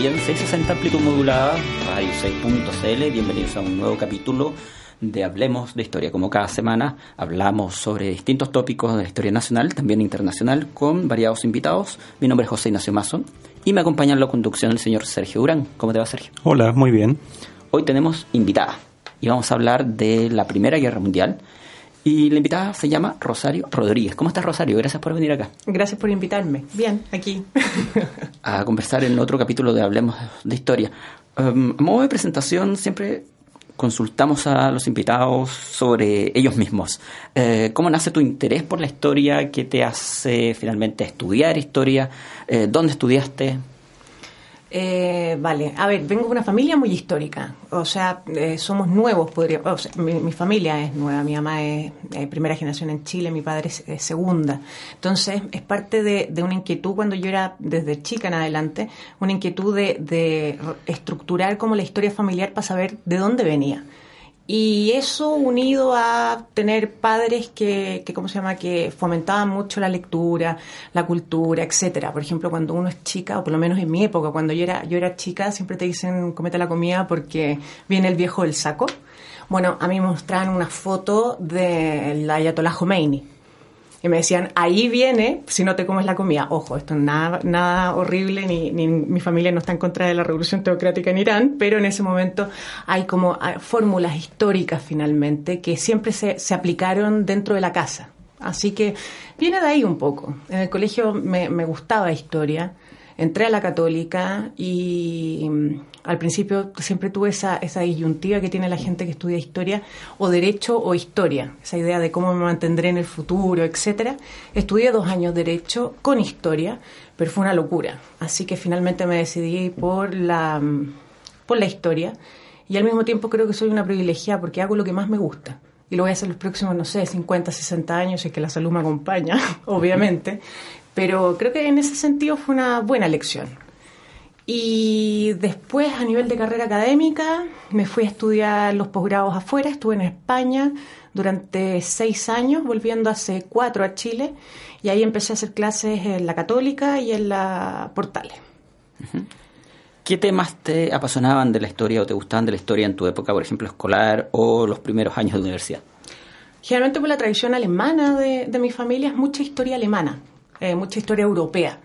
Bien, 660 amplitud modulada, radio 6.cl, bienvenidos a un nuevo capítulo de Hablemos de Historia. Como cada semana hablamos sobre distintos tópicos de la historia nacional, también internacional, con variados invitados. Mi nombre es José Ignacio Mazo y me acompaña en la conducción el señor Sergio Durán. ¿Cómo te va, Sergio? Hola, muy bien. Hoy tenemos invitada y vamos a hablar de la Primera Guerra Mundial y la invitada se llama Rosario Rodríguez. ¿Cómo estás, Rosario? Gracias por venir acá. Gracias por invitarme. Bien, aquí. a conversar en otro capítulo de Hablemos de Historia. Um, a modo de presentación, siempre consultamos a los invitados sobre ellos mismos. Eh, ¿Cómo nace tu interés por la historia? ¿Qué te hace finalmente estudiar historia? Eh, ¿Dónde estudiaste? Eh, vale, a ver, vengo de una familia muy histórica, o sea, eh, somos nuevos, podría, o sea, mi, familia es nueva, mi mamá es primera generación en Chile, mi padre es, segunda, entonces es parte de, una inquietud cuando yo era desde chica en adelante, una inquietud de, de estructurar como la historia familiar para saber de dónde venía. Y eso unido a tener padres que, que, ¿cómo se llama?, que fomentaban mucho la lectura, la cultura, etcétera. Por ejemplo, cuando uno es chica, o por lo menos en mi época, cuando yo era, yo era chica, siempre te dicen comete la comida porque viene el viejo del saco. Bueno, a mí me mostraban una foto del Ayatollah Khomeini y me decían, ahí viene si no te comes la comida. Ojo, esto es nada, nada horrible, ni, ni mi familia no está en contra de la revolución teocrática en Irán, pero en ese momento hay como fórmulas históricas finalmente que siempre se, se aplicaron dentro de la casa. Así que viene de ahí un poco. En el colegio me, me gustaba historia, entré a la católica y al principio siempre tuve esa, esa disyuntiva que tiene la gente que estudia historia, o derecho o historia, esa idea de cómo me mantendré en el futuro, etcétera. Estudié dos años derecho con historia, pero fue una locura. Así que finalmente me decidí por la, por la historia y al mismo tiempo creo que soy una privilegiada porque hago lo que más me gusta. Y lo voy a hacer los próximos, no sé, 50, 60 años, si es que la salud me acompaña, obviamente. Pero creo que en ese sentido fue una buena lección y después, a nivel de carrera académica, me fui a estudiar los posgrados afuera. Estuve en España durante seis años, volviendo hace cuatro a Chile. Y ahí empecé a hacer clases en la Católica y en la Portales. ¿Qué temas te apasionaban de la historia o te gustaban de la historia en tu época, por ejemplo, escolar o los primeros años de universidad? Generalmente por la tradición alemana de, mi familia es mucha historia alemana, eh, mucha historia europea.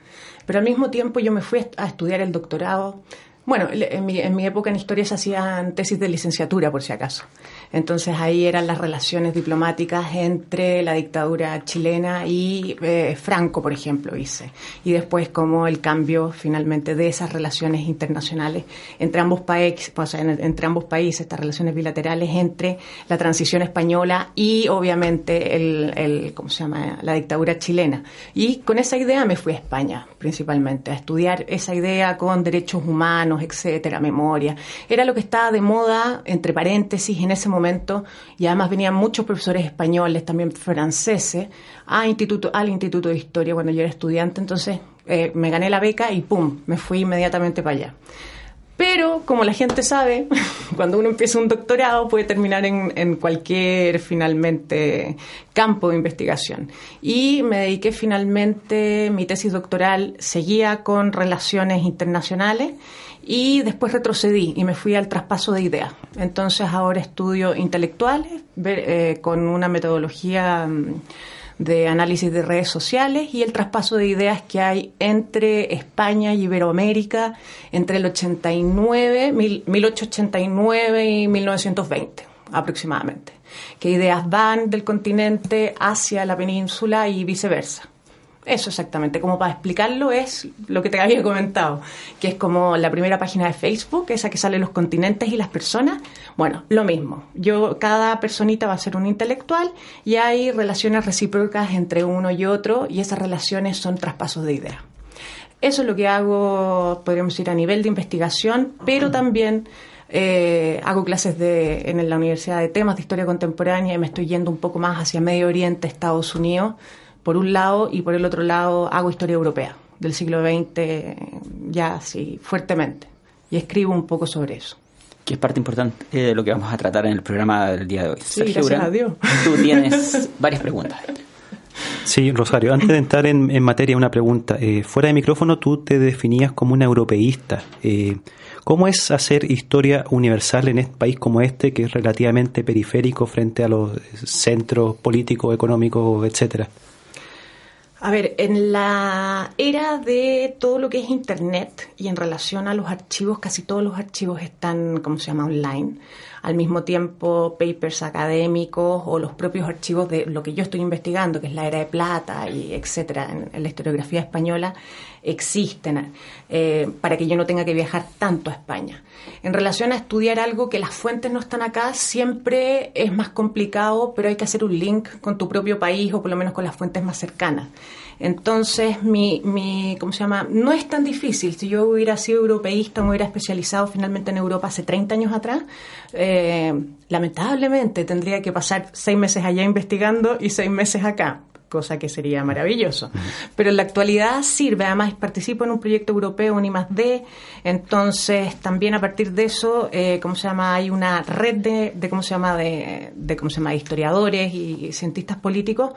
Pero al mismo tiempo yo me fui a estudiar el doctorado. Bueno, en mi, época en historia se hacían tesis de licenciatura, por si acaso. Entonces ahí eran las relaciones diplomáticas entre la dictadura chilena y eh, Franco, por ejemplo, hice. Y después como el cambio finalmente de esas relaciones internacionales entre ambos países, o sea, entre ambos países, estas relaciones bilaterales entre la transición española y obviamente el, el, ¿cómo se llama? la dictadura chilena. Y con esa idea me fui a España, principalmente, a estudiar esa idea con derechos humanos, etcétera, memoria. Era lo que estaba de moda, entre paréntesis, en ese momento y además venían muchos profesores españoles, también franceses, a instituto, al Instituto de Historia cuando yo era estudiante, entonces eh, me gané la beca y ¡pum! me fui inmediatamente para allá. Pero, como la gente sabe, cuando uno empieza un doctorado puede terminar en, en, cualquier, finalmente, campo de investigación. Y me dediqué finalmente, mi tesis doctoral seguía con relaciones internacionales y después retrocedí y me fui al traspaso de ideas. Entonces ahora estudio intelectuales eh, con una metodología mm, de análisis de redes sociales y el traspaso de ideas que hay entre España y Iberoamérica entre el 89, 1889 y 1920 aproximadamente. ¿Qué ideas van del continente hacia la península y viceversa? Eso exactamente, como para explicarlo es lo que te había comentado, que es como la primera página de Facebook, esa que sale los continentes y las personas. Bueno, lo mismo. Yo, cada personita va a ser un intelectual y hay relaciones recíprocas entre uno y otro y esas relaciones son traspasos de ideas. Eso es lo que hago, podríamos decir, a nivel de investigación, pero también eh, hago clases de, en la Universidad de Temas de Historia Contemporánea y me estoy yendo un poco más hacia Medio Oriente, Estados Unidos por un lado, y por el otro lado hago historia europea del siglo XX ya así fuertemente. Y escribo un poco sobre eso. Que es parte importante de lo que vamos a tratar en el programa del día de hoy. Sí, gracias a Dios. Tú tienes varias preguntas. Sí, Rosario, antes de entrar en, materia, una pregunta. Eh, fuera de micrófono, tú te definías como una europeísta. Eh, ¿Cómo es hacer historia universal en este país como este, que es relativamente periférico frente a los centros políticos, económicos, etcétera? A ver, en la era de todo lo que es Internet y en relación a los archivos, casi todos los archivos están, ¿cómo se llama?, online al mismo tiempo papers académicos o los propios archivos de lo que yo estoy investigando, que es la era de plata y etcétera, en, la historiografía española, existen eh, para que yo no tenga que viajar tanto a España. En relación a estudiar algo que las fuentes no están acá, siempre es más complicado, pero hay que hacer un link con tu propio país o por lo menos con las fuentes más cercanas. Entonces, mi, mi, ¿cómo se llama? No es tan difícil. Si yo hubiera sido europeísta, me hubiera especializado finalmente en Europa hace 30 años atrás, eh, lamentablemente tendría que pasar seis meses allá investigando y seis meses acá cosa que sería maravilloso. Pero en la actualidad sirve, además participo en un proyecto europeo, un I+D, entonces también a partir de eso, eh, ¿cómo se llama? Hay una red de, ¿cómo se llama? De, ¿cómo se llama? historiadores y cientistas políticos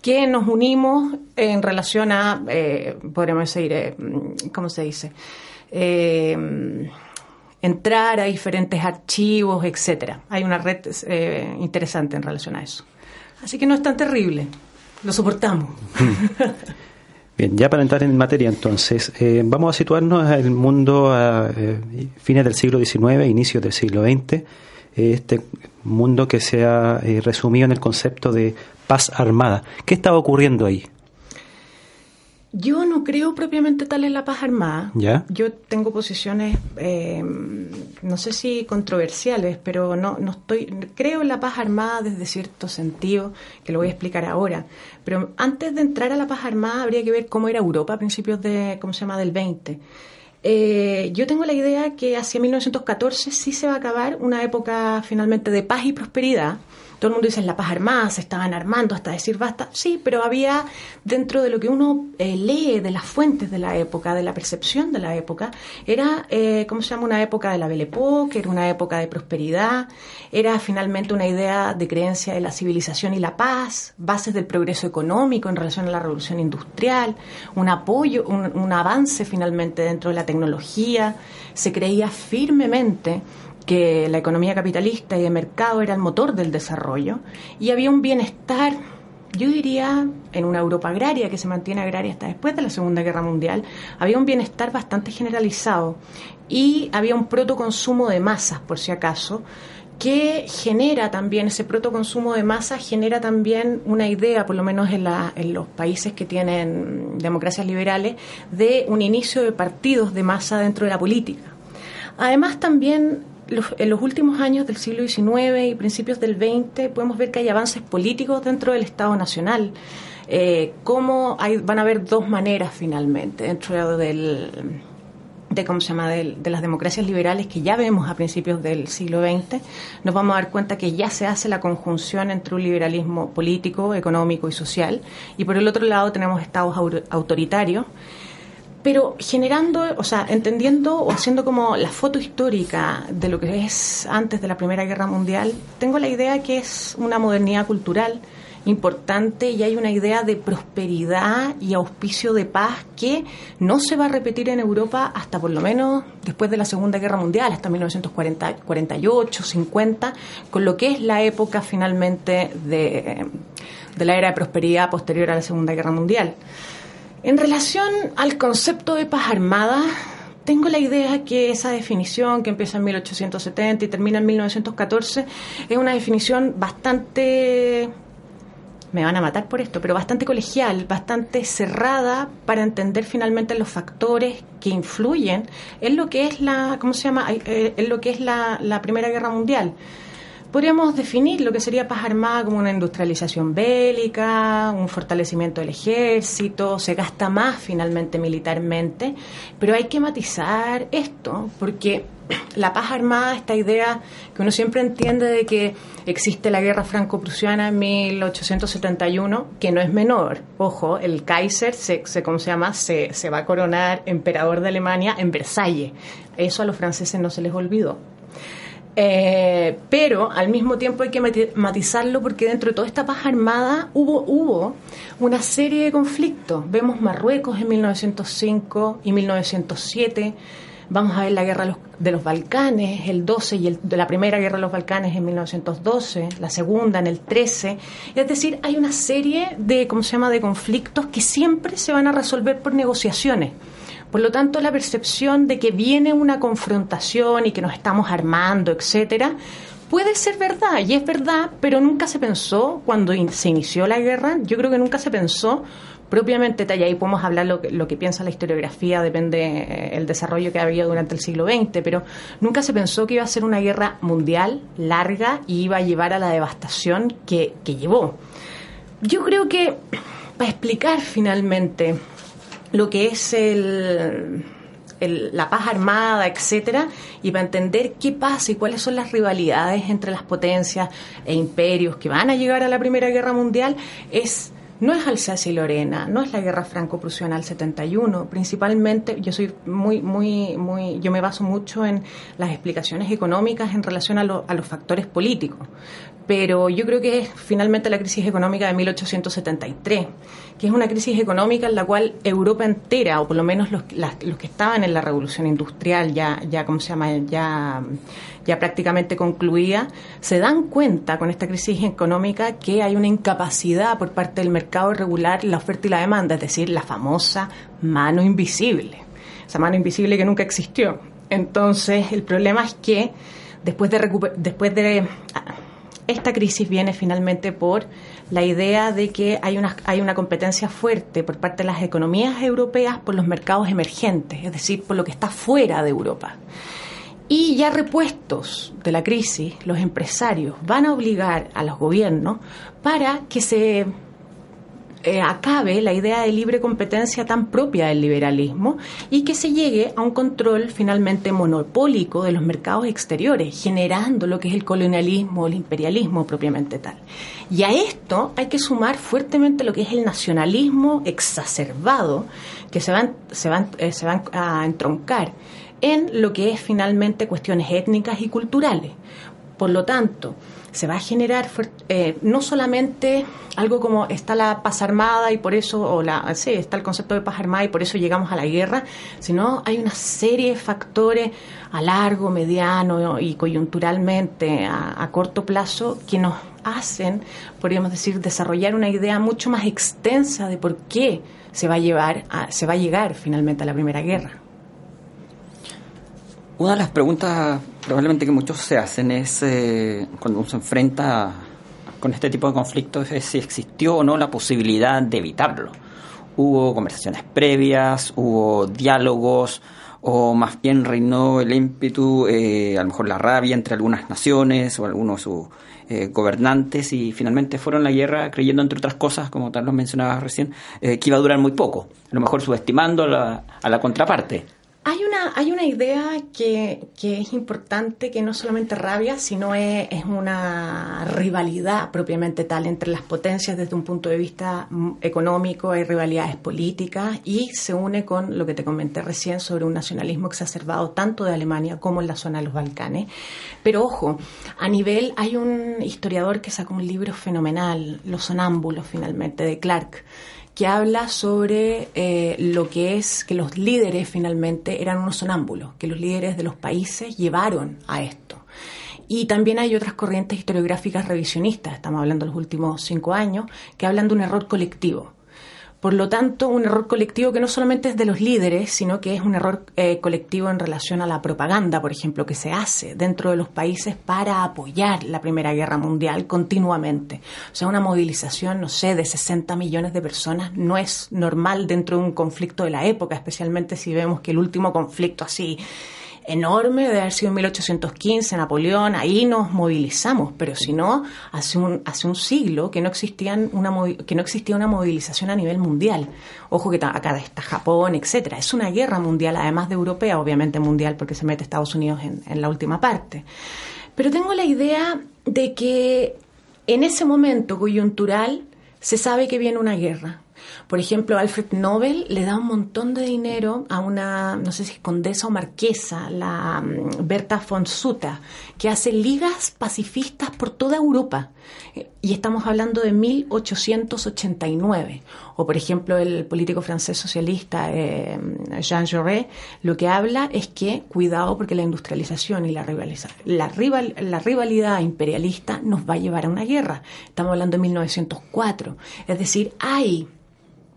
que nos unimos en relación a, eh, podríamos decir, eh, ¿cómo se dice? Eh, entrar a diferentes archivos, etcétera. Hay una red eh, interesante en relación a eso. Así que no es tan terrible lo soportamos. Bien, ya para entrar en materia entonces, eh, vamos a situarnos en el mundo a eh, fines del siglo XIX, inicios del siglo XX, eh, este mundo que se ha resumido en el concepto de paz armada. ¿Qué estaba ocurriendo ahí? Yo no creo propiamente tal en la paz armada. ¿Ya? Yo tengo posiciones, eh, no sé si controversiales, pero no, no estoy. Creo en la paz armada desde cierto sentido, que lo voy a explicar ahora. Pero antes de entrar a la paz armada, habría que ver cómo era Europa a principios de, ¿cómo se llama?, del 20. Eh, yo tengo la idea que hacia 1914 sí se va a acabar una época finalmente de paz y prosperidad todo el mundo dice la paz armada, se estaban armando hasta decir basta. Sí, pero había dentro de lo que uno eh, lee de las fuentes de la época, de la percepción de la época, era, eh, ¿cómo se llama? Una época de la Belle Époque, era una época de prosperidad, era finalmente una idea de creencia de la civilización y la paz, bases del progreso económico en relación a la revolución industrial, un apoyo, un, un avance finalmente dentro de la tecnología. Se creía firmemente que la economía capitalista y de mercado era el motor del desarrollo y había un bienestar, yo diría, en una Europa agraria que se mantiene agraria hasta después de la Segunda Guerra Mundial, había un bienestar bastante generalizado y había un protoconsumo de masas, por si acaso, que genera también, ese protoconsumo de masas genera también una idea, por lo menos en, en los países que tienen democracias liberales, de un inicio de partidos de masa dentro de la política. Además, también en los últimos años del siglo XIX y principios del XX podemos ver que hay avances políticos dentro del Estado Nacional. Eh, cómo hay, van a haber dos maneras finalmente dentro del de cómo se llama de, las democracias liberales que ya vemos a principios del siglo XX, nos vamos a dar cuenta que ya se hace la conjunción entre un liberalismo político, económico y social, y por el otro lado tenemos estados autoritarios pero generando, o sea, entendiendo o haciendo como la foto histórica de lo que es antes de la Primera Guerra Mundial, tengo la idea que es una modernidad cultural importante y hay una idea de prosperidad y auspicio de paz que no se va a repetir en Europa hasta por lo menos después de la Segunda Guerra Mundial, hasta 1948, 50, con lo que es la época finalmente de, de la era de prosperidad posterior a la Segunda Guerra Mundial. En relación al concepto de paz armada, tengo la idea que esa definición que empieza en 1870 y termina en 1914 es una definición bastante me van a matar por esto, pero bastante colegial, bastante cerrada para entender finalmente los factores que influyen en lo que es la, ¿cómo se llama? Eh, en lo que es la, la Primera Guerra Mundial. Podríamos definir lo que sería paz armada como una industrialización bélica, un fortalecimiento del ejército, se gasta más finalmente militarmente, pero hay que matizar esto, porque la paz armada, esta idea que uno siempre entiende de que existe la guerra franco-prusiana en 1871, que no es menor. Ojo, el Kaiser, se, se ¿cómo se llama? Se, se va a coronar emperador de Alemania en Versalles. Eso a los franceses no se les olvidó. Eh, pero al mismo tiempo hay que matizarlo porque dentro de toda esta paz armada hubo, hubo una serie de conflictos. Vemos Marruecos en 1905 y 1907. Vamos a ver la guerra de los Balcanes, el 12 y el, de la primera guerra de los Balcanes en 1912, la segunda en el 13. Es decir, hay una serie de, ¿cómo se llama?, de conflictos que siempre se van a resolver por negociaciones. Por lo tanto, la percepción de que viene una confrontación y que nos estamos armando, etcétera, puede ser verdad, y es verdad, pero nunca se pensó cuando se inició la guerra, yo creo que nunca se pensó propiamente tal, y ahí podemos hablar lo que, lo que piensa la historiografía, depende eh, el desarrollo que ha habido durante el siglo XX, pero nunca se pensó que iba a ser una guerra mundial, larga, y iba a llevar a la devastación que, que llevó. Yo creo que para explicar finalmente lo que es el, la paz armada, etcétera, y para entender qué pasa y cuáles son las rivalidades entre las potencias e imperios que van a llegar a la Primera Guerra Mundial, es no es Alsacia y Lorena, no es la guerra franco-prusiana al 71, principalmente yo soy muy, muy, muy, yo me baso mucho en las explicaciones económicas en relación a, a los factores políticos, pero yo creo que es finalmente la crisis económica de 1873, que es una crisis económica en la cual Europa entera, o por lo menos los, los que estaban en la revolución industrial, ya, ya ¿cómo se llama? ya, ya prácticamente concluida, se dan cuenta con esta crisis económica que hay una incapacidad por parte del mercado de regular la oferta y la demanda, es decir, la famosa mano invisible, esa mano invisible que nunca existió. Entonces, el problema es que después de, después de esta crisis viene finalmente por la idea de que hay una, hay una competencia fuerte por parte de las economías europeas por los mercados emergentes, es decir, por lo que está fuera de Europa. Y ya repuestos de la crisis, los empresarios van a obligar a los gobiernos para que se eh, acabe la idea de libre competencia tan propia del liberalismo y que se llegue a un control finalmente monopólico de los mercados exteriores, generando lo que es el colonialismo, el imperialismo propiamente tal. Y a esto hay que sumar fuertemente lo que es el nacionalismo exacerbado que se van, se van, eh, se van a entroncar en lo que es finalmente cuestiones étnicas y culturales. Por lo tanto, se va a generar eh, no solamente algo como está la paz armada y por eso, o la, sí, está el concepto de paz armada y por eso llegamos a la guerra, sino hay una serie de factores a largo, mediano y coyunturalmente a, corto plazo que nos hacen, podríamos decir, desarrollar una idea mucho más extensa de por qué se va a llevar, se va a llegar finalmente a la primera guerra. Una de las preguntas probablemente que muchos se hacen es eh, cuando uno se enfrenta con este tipo de conflictos es si existió o no la posibilidad de evitarlo. Hubo conversaciones previas, hubo diálogos o más bien reinó el ímpetu, eh, a lo mejor la rabia entre algunas naciones o algunos sus eh, gobernantes y finalmente fueron la guerra creyendo entre otras cosas, como tal lo mencionabas recién, que iba a durar muy poco, a lo mejor subestimando a la contraparte. Hay una, hay una idea que, que, es importante, que no solamente rabia, sino es, es, una rivalidad propiamente tal entre las potencias desde un punto de vista mm, económico, hay rivalidades políticas y se une con lo que te comenté recién sobre un nacionalismo exacerbado tanto de Alemania como en la zona de los Balcanes. Pero ojo, a nivel, hay un historiador que sacó un libro fenomenal, Los sonámbulos finalmente, de Clark que habla sobre eh, lo que es que los líderes finalmente eran unos sonámbulos, que los líderes de los países llevaron a esto. Y también hay otras corrientes historiográficas revisionistas, estamos hablando de los últimos cinco años, que hablan de un error colectivo. Por lo tanto, un error colectivo que no solamente es de los líderes, sino que es un error eh, colectivo en relación a la propaganda, por ejemplo, que se hace dentro de los países para apoyar la Primera Guerra Mundial continuamente. O sea, una movilización, no sé, de 60 millones de personas no es normal dentro de un conflicto de la época, especialmente si vemos que el último conflicto así enorme de haber sido en 1815, Napoleón, ahí nos movilizamos, pero si no, hace un, hace un siglo que no, existían una, que no existía una movilización a nivel mundial. Ojo que acá está Japón, etcétera. Es una guerra mundial, además de europea, obviamente mundial, porque se mete Estados Unidos en, en la última parte. Pero tengo la idea de que en ese momento coyuntural se sabe que viene una guerra por ejemplo, Alfred Nobel le da un montón de dinero a una, no sé si es condesa o marquesa, la mm, Berta von Sutter, que hace ligas pacifistas por toda Europa. Y estamos hablando de 1889. O, por ejemplo, el político francés socialista eh, Jean Jaurès lo que habla es que cuidado porque la industrialización y la, la, la rivalidad imperialista nos va a llevar a una guerra. Estamos hablando de 1904. Es decir, hay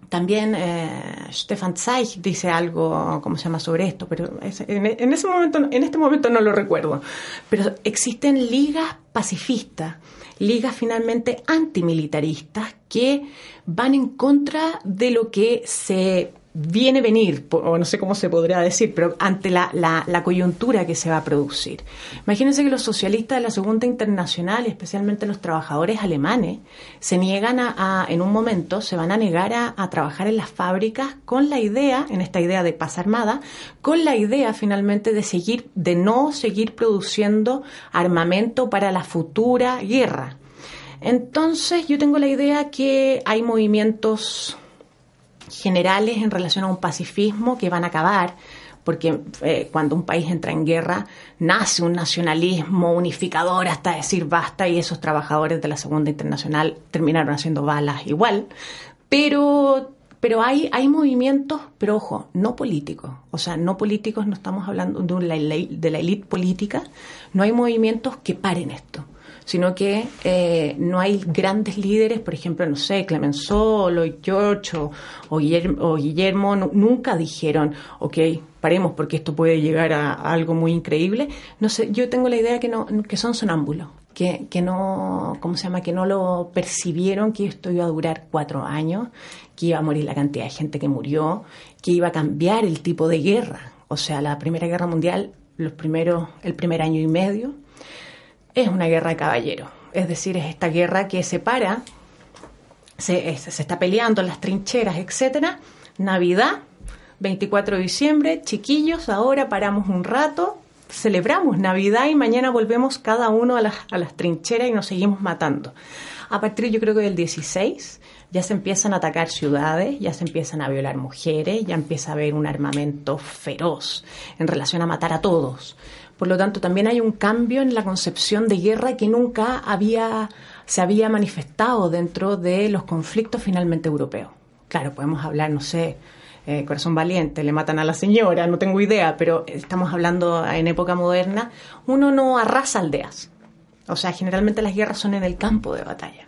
también eh, Stefan Zweig dice algo, ¿cómo se llama?, sobre esto, pero en, este momento no lo recuerdo. Pero existen ligas pacifistas, ligas finalmente antimilitaristas que van en contra de lo que se viene venir, o no sé cómo se podría decir, pero ante la, la, coyuntura que se va a producir. Imagínense que los socialistas de la Segunda Internacional, especialmente los trabajadores alemanes, se niegan a, en un momento, se van a negar a, a, trabajar en las fábricas con la idea, en esta idea de paz armada, con la idea finalmente de seguir, de no seguir produciendo armamento para la futura guerra. Entonces yo tengo la idea que hay movimientos generales en relación a un pacifismo que van a acabar, porque eh, cuando un país entra en guerra nace un nacionalismo unificador hasta decir basta y esos trabajadores de la Segunda Internacional terminaron haciendo balas igual, pero pero hay, hay movimientos, pero ojo, no políticos. O sea, no políticos, no estamos hablando de la, de la élite política, no hay movimientos que paren esto sino que eh, no hay grandes líderes, por ejemplo, no sé, Clemenceau o George o, Guillermo, nunca dijeron, ok, paremos porque esto puede llegar a, algo muy increíble. No sé, yo tengo la idea que, no, que son sonámbulos. Que, que, no, ¿cómo se llama? Que no lo percibieron que esto iba a durar cuatro años, que iba a morir la cantidad de gente que murió, que iba a cambiar el tipo de guerra. O sea, la Primera Guerra Mundial, los primeros, el primer año y medio, es una guerra de caballeros. Es decir, es esta guerra que separa, se, se está peleando en las trincheras, etcétera. Navidad, 24 de diciembre, chiquillos, ahora paramos un rato, celebramos Navidad y mañana volvemos cada uno a las, a las trincheras y nos seguimos matando. A partir yo creo que del 16 ya se empiezan a atacar ciudades, ya se empiezan a violar mujeres, ya empieza a haber un armamento feroz en relación a matar a todos. Por lo tanto, también hay un cambio en la concepción de guerra que nunca había, se había manifestado dentro de los conflictos finalmente europeos. Claro, podemos hablar, no sé, eh, Corazón Valiente, le matan a la señora, no tengo idea, pero estamos hablando en época moderna, uno no arrasa aldeas. O sea, generalmente las guerras son en el campo de batalla.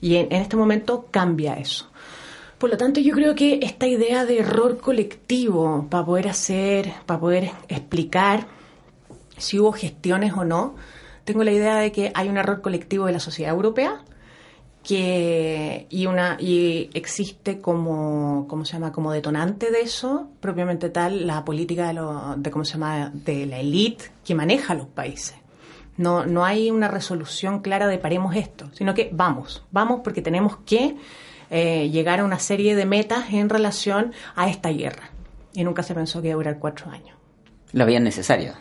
Y en este momento cambia eso. Por lo tanto, yo creo que esta idea de error colectivo para poder hacer, para poder explicar si hubo gestiones o no, tengo la idea de que hay un error colectivo de la sociedad europea que y una y existe como se llama como detonante de eso propiamente tal la política de, lo, de cómo se llama de la élite que maneja los países. No no hay una resolución clara de paremos esto sino que vamos vamos porque tenemos que eh, llegar a una serie de metas en relación a esta guerra. Y nunca se pensó que iba a durar cuatro años la veían necesaria.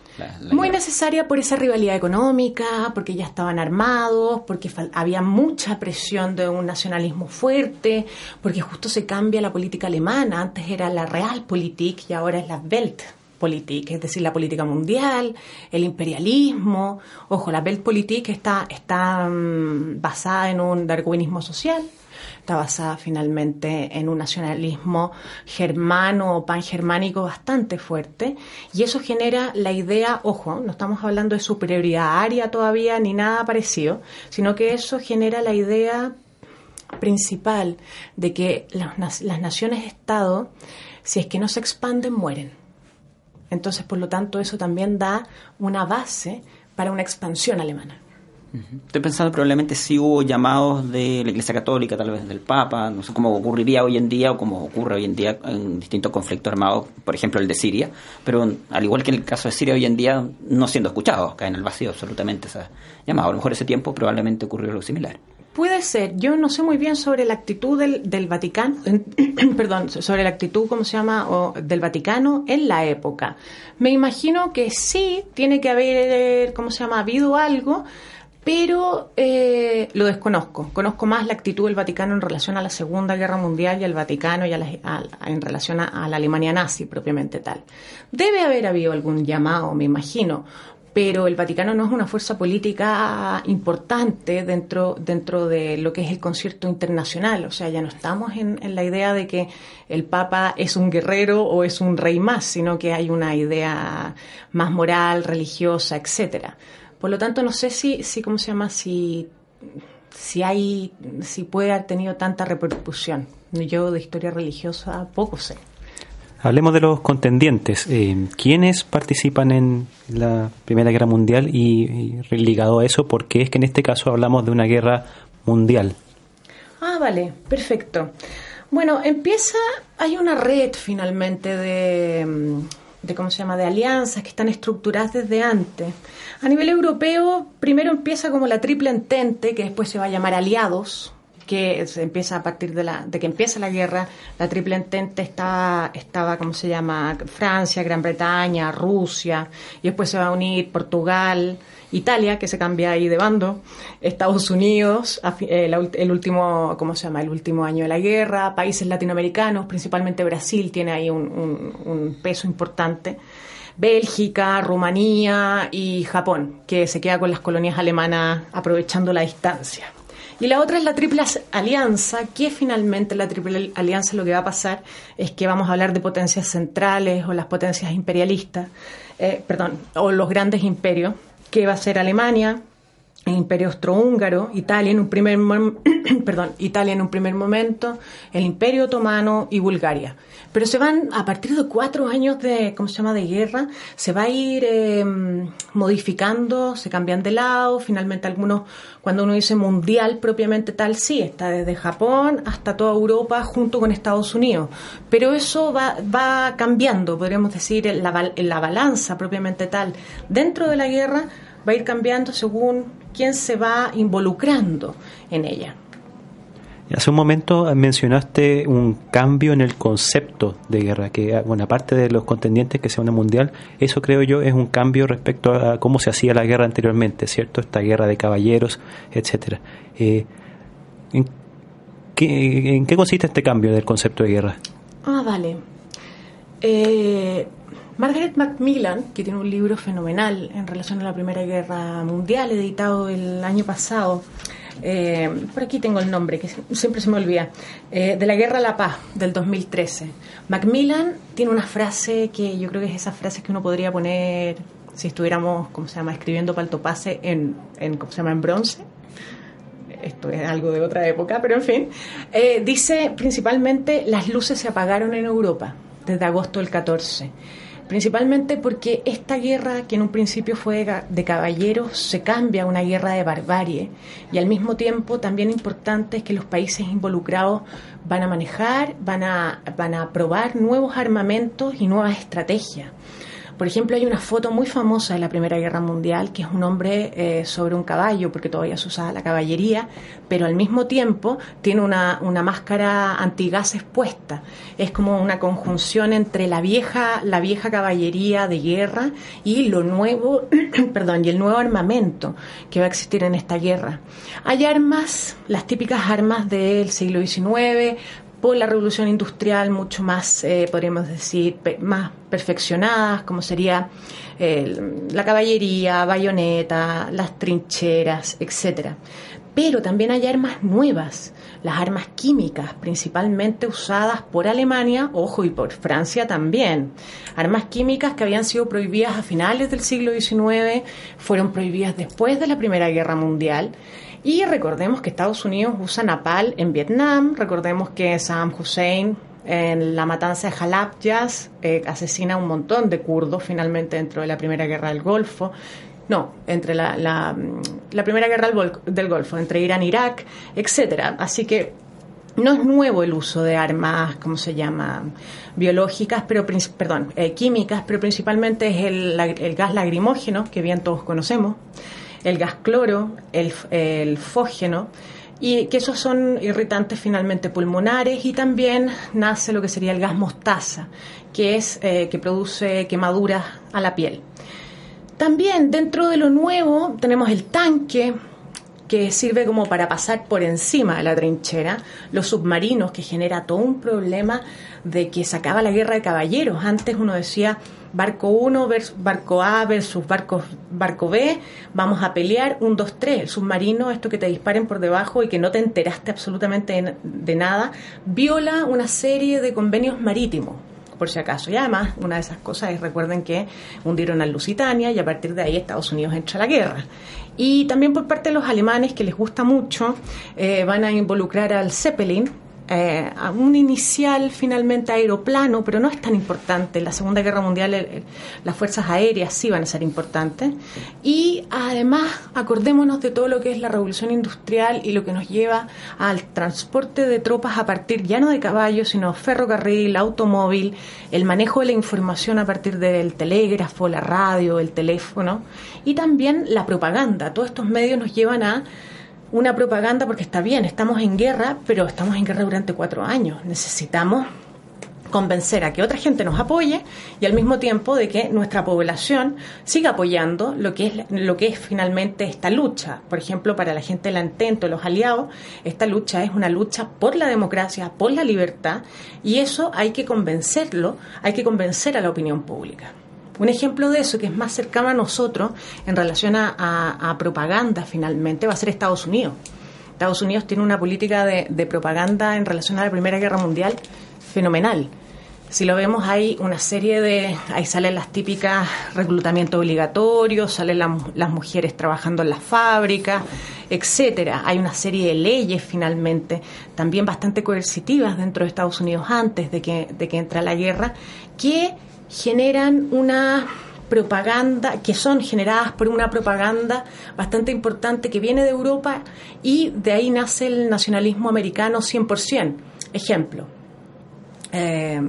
Muy necesaria por esa rivalidad económica, porque ya estaban armados, porque había mucha presión de un nacionalismo fuerte, porque justo se cambia la política alemana. Antes era la Realpolitik y ahora es la Weltpolitik, es decir, la política mundial, el imperialismo. Ojo, la Weltpolitik está, está mm, basada en un darwinismo social está basada finalmente en un nacionalismo germano o pangermánico bastante fuerte y eso genera la idea, ojo, no estamos hablando de superioridad aria todavía ni nada parecido, sino que eso genera la idea principal de que las, las naciones-estado, si es que no se expanden, mueren. Entonces, por lo tanto, eso también da una base para una expansión alemana. Estoy pensando probablemente si hubo llamados de la Iglesia Católica, tal vez del Papa, no sé cómo ocurriría hoy en día o cómo ocurre hoy en día en distintos conflictos armados, por ejemplo el de Siria, pero al igual que en el caso de Siria hoy en día, no siendo escuchados, cae en el vacío absolutamente esa llamada. A lo mejor ese tiempo probablemente ocurrió algo similar. Puede ser. Yo no sé muy bien sobre la actitud del, del Vaticano, perdón, sobre la actitud, ¿cómo se llama?, o, del Vaticano en la época. Me imagino que sí, tiene que haber, ¿cómo se llama?, habido algo, pero eh, lo desconozco. Conozco más la actitud del Vaticano en relación a la Segunda Guerra Mundial y al Vaticano y a en relación a, la Alemania nazi propiamente tal. Debe haber habido algún llamado, me imagino, pero el Vaticano no es una fuerza política importante dentro, dentro de lo que es el concierto internacional. O sea, ya no estamos en, la idea de que el Papa es un guerrero o es un rey más, sino que hay una idea más moral, religiosa, etcétera. Por lo tanto, no sé si, si ¿cómo se llama? Si, si hay, si puede haber tenido tanta repercusión. Yo de historia religiosa poco sé. Hablemos de los contendientes. Eh, ¿Quiénes participan en la Primera Guerra Mundial y, ligado a eso, por qué es que en este caso hablamos de una guerra mundial? Ah, vale, perfecto. Bueno, empieza, hay una red finalmente de, de, ¿cómo se llama?, de alianzas que están estructuradas desde antes. A nivel europeo, primero empieza como la triple entente, que después se va a llamar aliados, que se empieza a partir de, la, de que empieza la guerra, la triple entente estaba, estaba, ¿cómo se llama? Francia, Gran Bretaña, Rusia, y después se va a unir Portugal, Italia, que se cambia ahí de bando, Estados Unidos, eh, el último, ¿cómo se llama? El último año de la guerra, países latinoamericanos, principalmente Brasil tiene ahí un, peso importante. Bélgica, Rumanía y Japón, que se queda con las colonias alemanas aprovechando la distancia. Y la otra es la Triple Alianza, que finalmente la Triple Alianza lo que va a pasar es que vamos a hablar de potencias centrales o las potencias imperialistas, eh, perdón, o los grandes imperios, que va a ser Alemania, el Imperio Austrohúngaro, Italia en un primer perdón, Italia en un primer momento, el Imperio Otomano y Bulgaria. Pero se van a partir de cuatro años de ¿cómo se llama? de guerra, se va a ir em, modificando, se cambian de lado, finalmente algunos cuando uno dice mundial propiamente tal, sí, está desde Japón hasta toda Europa junto con Estados Unidos. Pero eso va, va cambiando, podríamos decir, la, la balanza propiamente tal dentro de la guerra va a ir cambiando según quién se va involucrando en ella. Hace un momento mencionaste un cambio en el concepto de guerra, que bueno, aparte de los contendientes que sea una mundial, eso creo yo es un cambio respecto a cómo se hacía la guerra anteriormente, ¿cierto? Esta guerra de caballeros, etcétera. Eh, ¿en, qué, ¿En qué consiste este cambio del concepto de guerra? Ah, vale. Eh, Margaret Macmillan, que tiene un libro fenomenal en relación a la Primera Guerra Mundial, editado el año pasado, eh, por aquí tengo el nombre, que siempre se me olvida, eh, de la Guerra a la Paz del 2013. Macmillan tiene una frase que yo creo que es esa frase que uno podría poner si estuviéramos, ¿cómo se llama?, escribiendo paltopase en, en ¿cómo se llama?, en bronce. Esto es algo de otra época, pero en fin. Eh, dice principalmente, las luces se apagaron en Europa desde agosto del 14 principalmente porque esta guerra, que en un principio fue de caballeros, se cambia a una guerra de barbarie y al mismo tiempo también importante es que los países involucrados van a manejar, van a, van a probar nuevos armamentos y nuevas estrategias. Por ejemplo, hay una foto muy famosa de la Primera Guerra Mundial que es un hombre eh, sobre un caballo, porque todavía se usaba la caballería, pero al mismo tiempo tiene una, una máscara antigases puesta. Es como una conjunción entre la vieja, la vieja caballería de guerra y lo nuevo, perdón, y el nuevo armamento que va a existir en esta guerra. Hay armas, las típicas armas del siglo XIX, por la revolución industrial mucho más, eh, podríamos decir, más perfeccionadas, como sería la caballería, bayoneta, las trincheras, etcétera. Pero también hay armas nuevas, las armas químicas, principalmente usadas por Alemania, ojo, y por Francia también. Armas químicas que habían sido prohibidas a finales del siglo XIX, fueron prohibidas después de la Primera Guerra Mundial. Y recordemos que Estados Unidos usa napal en Vietnam, recordemos que Saddam Hussein en la matanza de Halabjas eh, asesina a un montón de kurdos finalmente dentro de la Primera Guerra del Golfo. No, entre la, la, Primera Guerra del, Golfo, entre Irán e Irak, etcétera. Así que no es nuevo el uso de armas, ¿cómo se llama? Biológicas, pero, perdón, eh, químicas, pero principalmente es el, el, gas lagrimógeno, que bien todos conocemos, el gas cloro, el, fógeno, y que esos son irritantes finalmente pulmonares y también nace lo que sería el gas mostaza, que es eh, que produce quemaduras a la piel. También dentro de lo nuevo tenemos el tanque, que sirve como para pasar por encima de la trinchera, los submarinos, que genera todo un problema de que se acaba la guerra de caballeros. Antes uno decía barco 1 versus barco A versus barco, barco B, vamos a pelear, un, dos, tres. El submarino, esto que te disparen por debajo y que no te enteraste absolutamente de nada, viola una serie de convenios marítimos por si acaso. Y además, una de esas cosas es, recuerden que hundieron a Lusitania y a partir de ahí Estados Unidos entra a la guerra. Y también por parte de los alemanes, que les gusta mucho, eh, van a involucrar al Zeppelin, eh, un inicial finalmente aeroplano, pero no es tan importante. En la Segunda Guerra Mundial las fuerzas aéreas sí van a ser importantes. Y además, acordémonos de todo lo que es la revolución industrial y lo que nos lleva al transporte de tropas a partir ya no de caballos, sino ferrocarril, automóvil, el manejo de la información a partir del telégrafo, la radio, el teléfono y también la propaganda. Todos estos medios nos llevan a una propaganda porque está bien, estamos en guerra, pero estamos en guerra durante cuatro años. Necesitamos convencer a que otra gente nos apoye y al mismo tiempo de que nuestra población siga apoyando lo que es lo que es finalmente esta lucha. Por ejemplo, para la gente del Antento, los aliados, esta lucha es una lucha por la democracia, por la libertad y eso hay que convencerlo, hay que convencer a la opinión pública. Un ejemplo de eso que es más cercano a nosotros en relación a, propaganda finalmente va a ser Estados Unidos. Estados Unidos tiene una política de, propaganda en relación a la Primera Guerra Mundial fenomenal. Si lo vemos, hay una serie de. Ahí salen las típicas reclutamiento obligatorio, salen las mujeres trabajando en las fábricas, etcétera. Hay una serie de leyes, finalmente, también bastante coercitivas dentro de Estados Unidos antes de que, de que entra la guerra, que generan una propaganda, que son generadas por una propaganda bastante importante que viene de Europa y de ahí nace el nacionalismo americano 100%. Ejemplo, eh,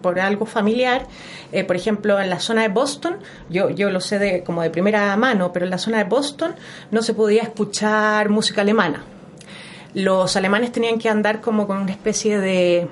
por algo familiar, eh, por ejemplo, en la zona de Boston, yo, yo lo sé de, como de primera mano, pero en la zona de Boston no se podía escuchar música alemana. Los alemanes tenían que andar como con una especie de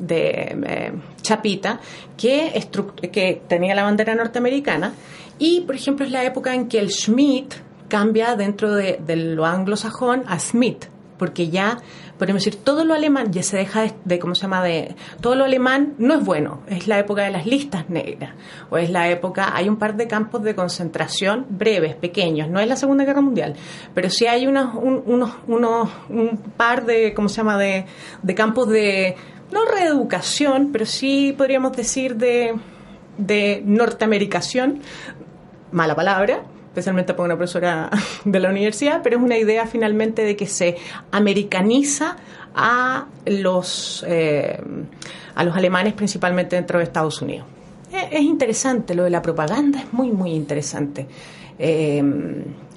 de eh, chapita que, que tenía la bandera norteamericana y, por ejemplo, es la época en que el Schmidt cambia dentro de, lo anglosajón a Smith, porque ya, podemos decir, todo lo alemán ya se deja de, ¿cómo se llama?, de, todo lo alemán no es bueno, es la época de las listas negras, o es la época, hay un par de campos de concentración breves, pequeños, no es la Segunda Guerra Mundial, pero sí hay unos, unos, unos, un par de, ¿cómo se llama?, de, de campos de no reeducación, pero sí podríamos decir de, de norteamericación, mala palabra, especialmente por una profesora de la universidad, pero es una idea finalmente de que se americaniza a los, eh, a los alemanes principalmente dentro de Estados Unidos. Es, interesante lo de la propaganda, es muy, muy interesante. Eh,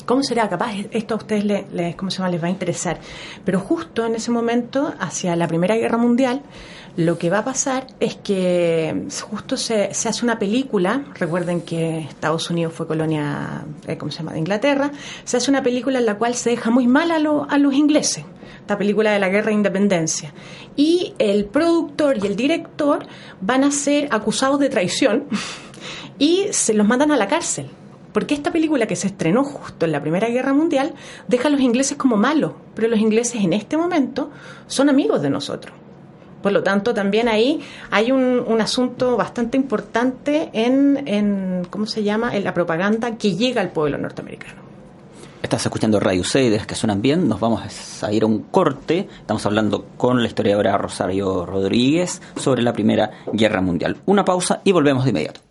¿Cómo será? Capaz esto a ustedes les, ¿cómo se llama? les va a interesar. Pero justo en ese momento, hacia la Primera Guerra Mundial, lo que va a pasar es que justo se, hace una película, recuerden que Estados Unidos fue colonia, eh, ¿cómo se llama?, de Inglaterra, se hace una película en la cual se deja muy mal a, a los ingleses, esta película de la Guerra de Independencia. Y el productor y el director van a ser acusados de traición y se los mandan a la cárcel porque esta película que se estrenó justo en la Primera Guerra Mundial deja a los ingleses como malos, pero los ingleses en este momento son amigos de nosotros. Por lo tanto, también ahí hay un, asunto bastante importante en, en, ¿cómo se llama?, en la propaganda que llega al pueblo norteamericano. Estás escuchando Radio Ceides que suenan bien. Nos vamos a ir a un corte. Estamos hablando con la historiadora Rosario Rodríguez sobre la Primera Guerra Mundial. Una pausa y volvemos de inmediato.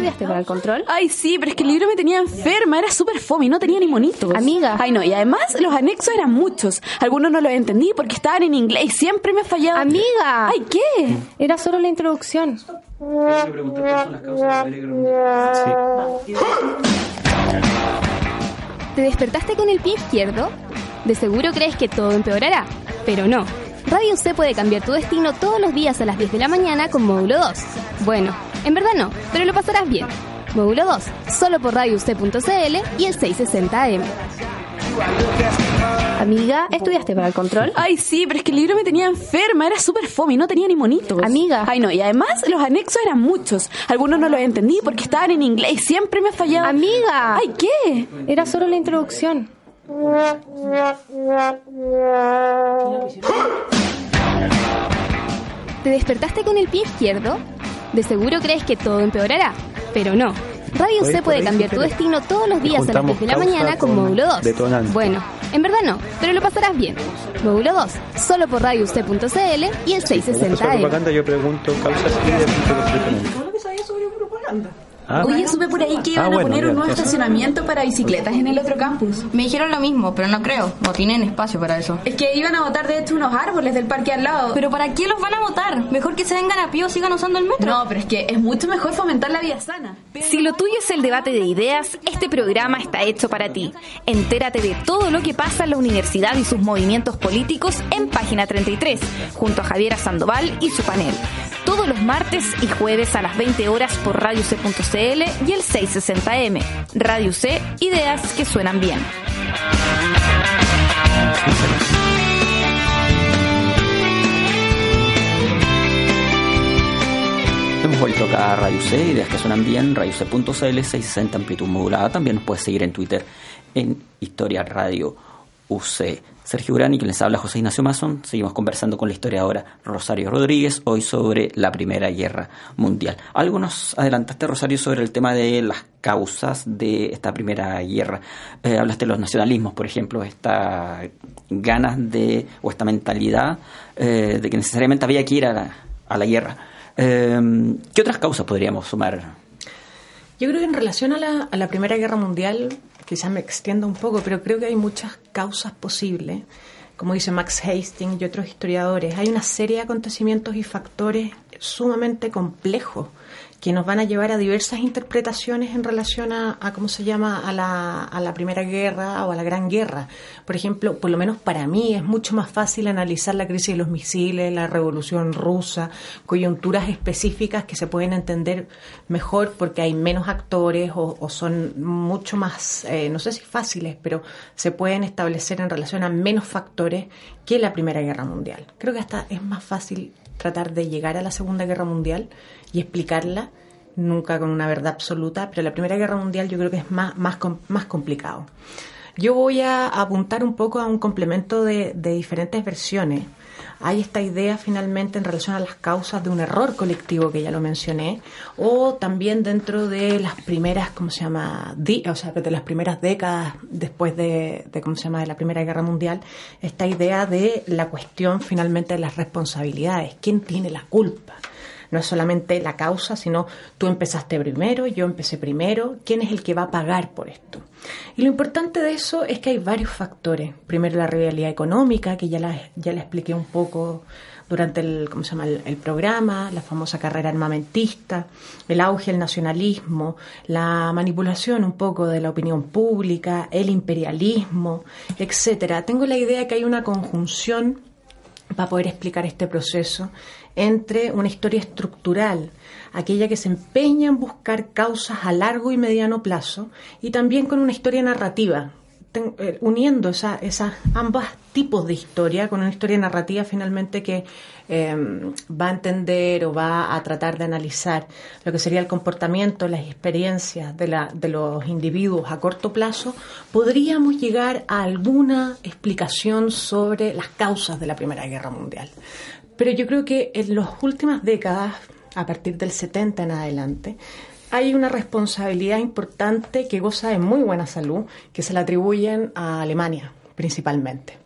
¿Estudiaste para el control? Ay, sí, pero es que el libro me tenía enferma, era súper fome, no tenía ni monitos. Amiga. Ay, no, y además los anexos eran muchos. Algunos no los entendí porque estaban en inglés y siempre me fallaba. Amiga. Ay, ¿qué? Era solo la introducción. ¿Te despertaste con el pie izquierdo? De seguro crees que todo empeorará, pero no. Radio C puede cambiar tu destino todos los días a las 10 de la mañana con módulo 2. Bueno, en verdad no, pero lo pasarás bien. Módulo 2, solo por radioc.cl y el 660M. Amiga, ¿estudiaste para el control? Ay, sí, pero es que el libro me tenía enferma, era súper fome, no tenía ni monitos. Amiga. Ay, no, y además los anexos eran muchos. Algunos no los entendí porque estaban en inglés y siempre me fallaba. Amiga. Ay, ¿qué? Era solo la introducción. ¿Te despertaste con el pie izquierdo? De seguro crees que todo empeorará, pero no. Radio C puede cambiar tu destino todos los días a las 10 de la mañana con módulo 2. Bueno, en verdad no, pero lo pasarás bien. Módulo 2, solo por radioc.cl y el 660M. propaganda yo pregunto causas y Ah, Oye, supe por ahí que iban Ah, a poner un nuevo estacionamiento para bicicletas en el otro campus. Me dijeron lo mismo, pero no creo. No tienen espacio para eso. Es que iban a botar de hecho unos árboles del parque al lado. ¿Pero para qué los van a votar? Mejor que se vengan a pie o sigan usando el metro. No, pero es que es mucho mejor fomentar la vida sana. Si lo tuyo es el debate de ideas, este programa está hecho para ti. Entérate de todo lo que pasa en la universidad y sus movimientos políticos en página 33, junto a Javiera Sandoval y su panel. Todos los martes y jueves a las 20 horas por Radio C.cl y el 660M. Radio C, ideas que suenan bien. Hemos vuelto acá a Radio C, ideas que suenan bien, radioc.cl, 660 amplitud modulada. También nos puedes seguir en Twitter en Historia Radio UC. Sergio Urani, quien les habla José Ignacio Mason. Seguimos conversando con la historiadora Rosario Rodríguez, hoy sobre la Primera Guerra Mundial. Algo nos adelantaste, Rosario, sobre el tema de las causas de esta Primera Guerra. Eh, hablaste de los nacionalismos, por ejemplo, esta ganas de, o esta mentalidad eh, de que necesariamente había que ir a la, a la guerra. Eh, ¿Qué otras causas podríamos sumar? Yo creo que en relación a la, a la Primera Guerra Mundial, quizás me extienda un poco, pero creo que hay muchas causas posibles. Como dice Max Hastings y otros historiadores, hay una serie de acontecimientos y factores sumamente complejos que nos van a llevar a diversas interpretaciones en relación a, a cómo se llama a la, a la Primera Guerra o a la Gran Guerra. Por ejemplo, por lo menos para mí es mucho más fácil analizar la crisis de los misiles, la Revolución Rusa, coyunturas específicas que se pueden entender mejor porque hay menos actores o, son mucho más, eh, no sé si fáciles, pero se pueden establecer en relación a menos factores que la Primera Guerra Mundial. Creo que hasta es más fácil tratar de llegar a la Segunda Guerra Mundial y explicarla, nunca con una verdad absoluta, pero la Primera Guerra Mundial yo creo que es más, más, más complicado. Yo voy a apuntar un poco a un complemento de, de diferentes versiones. Hay esta idea finalmente en relación a las causas de un error colectivo que ya lo mencioné, o también dentro de las primeras, ¿cómo se llama? Di- o sea, de las primeras décadas después de, de, ¿cómo se llama?, de la Primera Guerra Mundial, esta idea de la cuestión finalmente de las responsabilidades. ¿Quién tiene la culpa? No es solamente la causa, sino tú empezaste primero, yo empecé primero, ¿quién es el que va a pagar por esto? Y lo importante de eso es que hay varios factores. Primero la realidad económica, que ya la, ya la expliqué un poco durante el, ¿cómo se llama? el, el programa, la famosa carrera armamentista, el auge del nacionalismo, la manipulación un poco de la opinión pública, el imperialismo, etcétera. Tengo la idea que hay una conjunción para poder explicar este proceso entre una historia estructural, aquella que se empeña en buscar causas a largo y mediano plazo, y también con una historia narrativa, eh, uniendo esa, esas ambas tipos de historia con una historia narrativa finalmente que eh, va a entender o va a tratar de analizar lo que sería el comportamiento, las experiencias de los individuos a corto plazo, podríamos llegar a alguna explicación sobre las causas de la Primera Guerra Mundial. Pero yo creo que en las últimas décadas, a partir del 70 en adelante, hay una responsabilidad importante que goza de muy buena salud, que se la atribuyen a Alemania principalmente.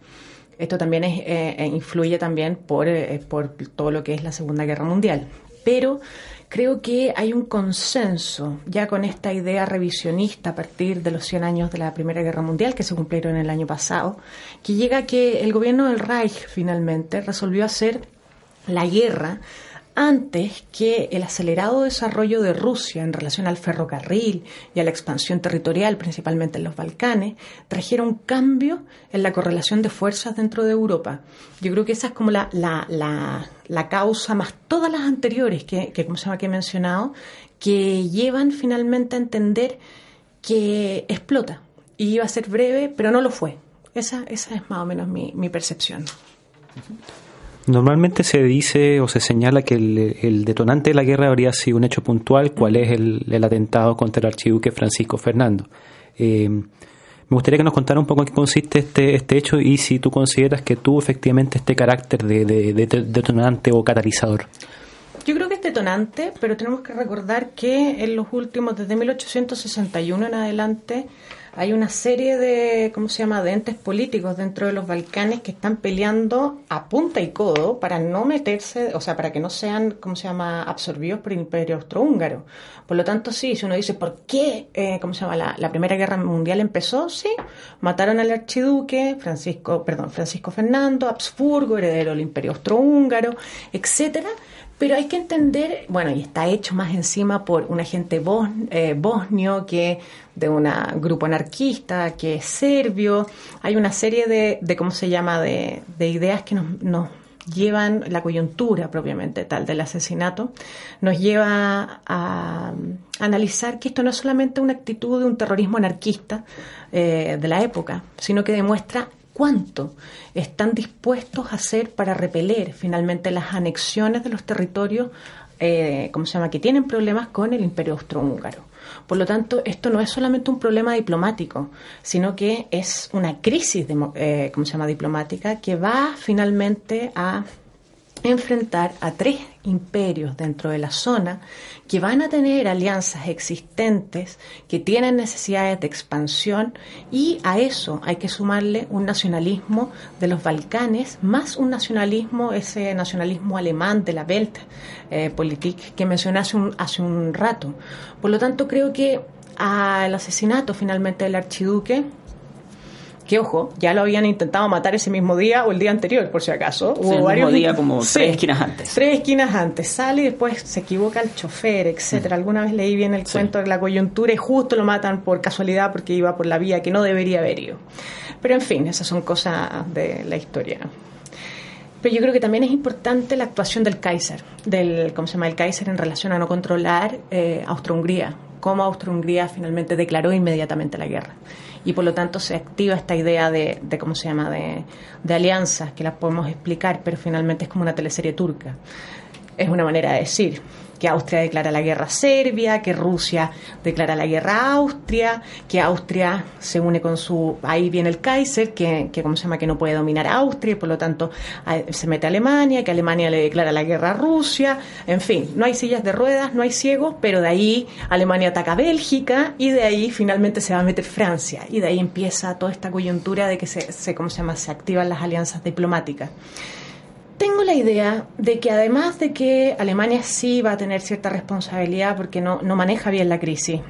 Esto también eh, eh, influye también por, eh, por todo lo que es la Segunda Guerra Mundial. Pero creo que hay un consenso ya con esta idea revisionista a partir de los 100 años de la Primera Guerra Mundial que se cumplieron el año pasado, que llega a que el gobierno del Reich finalmente resolvió hacer la guerra antes que el acelerado desarrollo de Rusia en relación al ferrocarril y a la expansión territorial, principalmente en los Balcanes, trajera un cambio en la correlación de fuerzas dentro de Europa. Yo creo que esa es como la, la, la, causa, más todas las anteriores que, que, se llama, que he mencionado, que llevan finalmente a entender que explota. Y iba a ser breve, pero no lo fue. Esa, esa es más o menos mi, mi percepción. Normalmente se dice o se señala que el, detonante de la guerra habría sido un hecho puntual, cuál es el, atentado contra el archiduque Francisco Fernando. Eh, me gustaría que nos contara un poco en qué consiste este, este hecho y si tú consideras que tuvo efectivamente este carácter de, detonante o catalizador. Yo creo que es detonante, pero tenemos que recordar que en los últimos, desde 1861 en adelante, hay una serie de, ¿cómo se llama?, de entes políticos dentro de los Balcanes que están peleando a punta y codo para no meterse, o sea, para que no sean, ¿cómo se llama?, absorbidos por el Imperio Austrohúngaro. Por lo tanto, sí, si uno dice, ¿por qué, eh, ¿cómo se llama?, la, la, Primera Guerra Mundial empezó, sí, mataron al archiduque, Francisco, perdón, Francisco Fernando, Habsburgo, heredero del Imperio Austrohúngaro, etcétera, pero hay que entender, bueno, y está hecho más encima por un agente eh, bosnio que de un grupo anarquista, que es serbio. Hay una serie de, de ¿cómo se llama?, de, de ideas que nos, nos llevan, la coyuntura propiamente tal del asesinato, nos lleva a, analizar que esto no es solamente una actitud de un terrorismo anarquista eh, de la época, sino que demuestra cuánto están dispuestos a hacer para repeler finalmente las anexiones de los territorios, eh, ¿cómo se llama?, que tienen problemas con el imperio austrohúngaro. Por lo tanto, esto no es solamente un problema diplomático, sino que es una crisis, eh, ¿cómo se llama?, diplomática que va finalmente a enfrentar a tres imperios dentro de la zona que van a tener alianzas existentes, que tienen necesidades de expansión y a eso hay que sumarle un nacionalismo de los Balcanes, más un nacionalismo, ese nacionalismo alemán de la Weltpolitik eh, que mencioné hace un, hace un rato. Por lo tanto, creo que al asesinato finalmente del archiduque que ojo, ya lo habían intentado matar ese mismo día o el día anterior, por si acaso. Hubo el mismo día como tres esquinas antes. Tres esquinas antes. Sale y después se equivoca el chofer, etcétera. Alguna vez leí bien el cuento de la coyuntura y justo lo matan por casualidad porque iba por la vía que no debería haber ido. Pero en fin, esas son cosas de la historia. Pero yo creo que también es importante la actuación del Kaiser, del, ¿cómo se llama? El Kaiser en relación a no controlar eh, Austro-Hungría, cómo Austro-Hungría finalmente declaró inmediatamente la guerra y por lo tanto se activa esta idea de, de ¿cómo se llama?, de, de alianzas que las podemos explicar, pero finalmente es como una teleserie turca. Es una manera de decir que Austria declara la guerra a Serbia, que Rusia declara la guerra a Austria, que Austria se une con su, ahí viene el Kaiser, que, que ¿cómo se llama?, que no puede dominar a Austria y por lo tanto se mete a Alemania, que Alemania le declara la guerra a Rusia, en fin, no hay sillas de ruedas, no hay ciegos, pero de ahí Alemania ataca a Bélgica y de ahí finalmente se va a meter Francia y de ahí empieza toda esta coyuntura de que se, se ¿cómo se llama?, se activan las alianzas diplomáticas. Tengo la idea de que además de que Alemania sí va a tener cierta responsabilidad porque no, no maneja bien la crisis,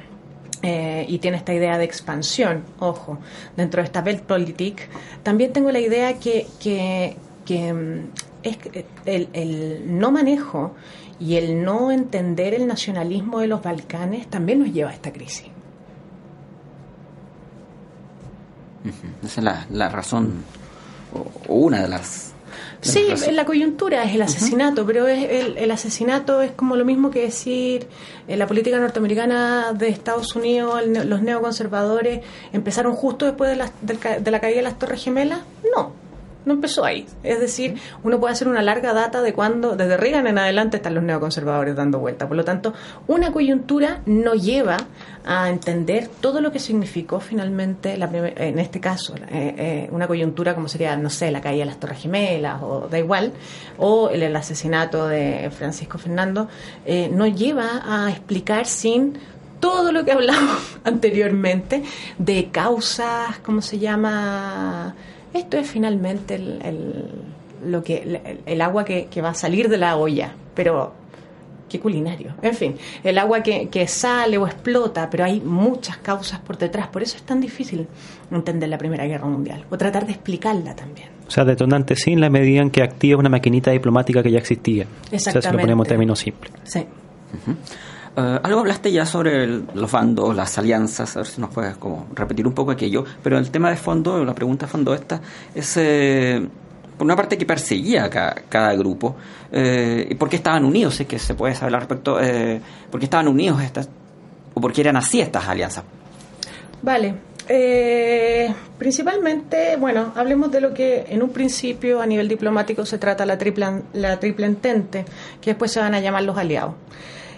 eh, y tiene esta idea de expansión, ojo, dentro de esta Weltpolitik, también tengo la idea que, que, que mm, es el, el, no manejo y el no entender el nacionalismo de los Balcanes también nos lleva a esta crisis. Esa es la, la razón, o una de las Sí, la coyuntura es el asesinato, pero es el, asesinato es como lo mismo que decir eh, la política norteamericana de Estados Unidos, los neoconservadores empezaron justo después de la, de la caída de las Torres Gemelas. No, no empezó ahí. Es decir, uno puede hacer una larga data de cuando, desde Reagan en adelante, están los neoconservadores dando vuelta. Por lo tanto, una coyuntura no lleva a entender todo lo que significó finalmente, la en este caso, eh, eh, una coyuntura como sería, no sé, la caída de las Torres Gemelas, o da igual, o el, asesinato de Francisco Fernando, eh, no lleva a explicar sin todo lo que hablamos anteriormente de causas, ¿cómo se llama? Esto es finalmente el, lo que, el, agua que, va a salir de la olla, pero qué culinario. En fin, el agua que, sale o explota, pero hay muchas causas por detrás. Por eso es tan difícil entender la Primera Guerra Mundial o tratar de explicarla también. O sea, detonante sin la medida en que activa una maquinita diplomática que ya existía. Exactamente. O sea, si lo ponemos en términos simples. Sí. Eh, algo hablaste ya sobre los bandos, las alianzas, a ver si nos puedes como repetir un poco aquello, pero el tema de fondo, la pregunta de fondo esta, es eh, por una parte que perseguía cada, cada grupo, eh, y por qué estaban unidos, es que se puede saber al respecto, eh, por qué estaban unidos estas, o por qué eran así estas alianzas. Vale, principalmente, bueno, hablemos de lo que en un principio a nivel diplomático se trata la triple, la triple entente, que después se van a llamar los aliados.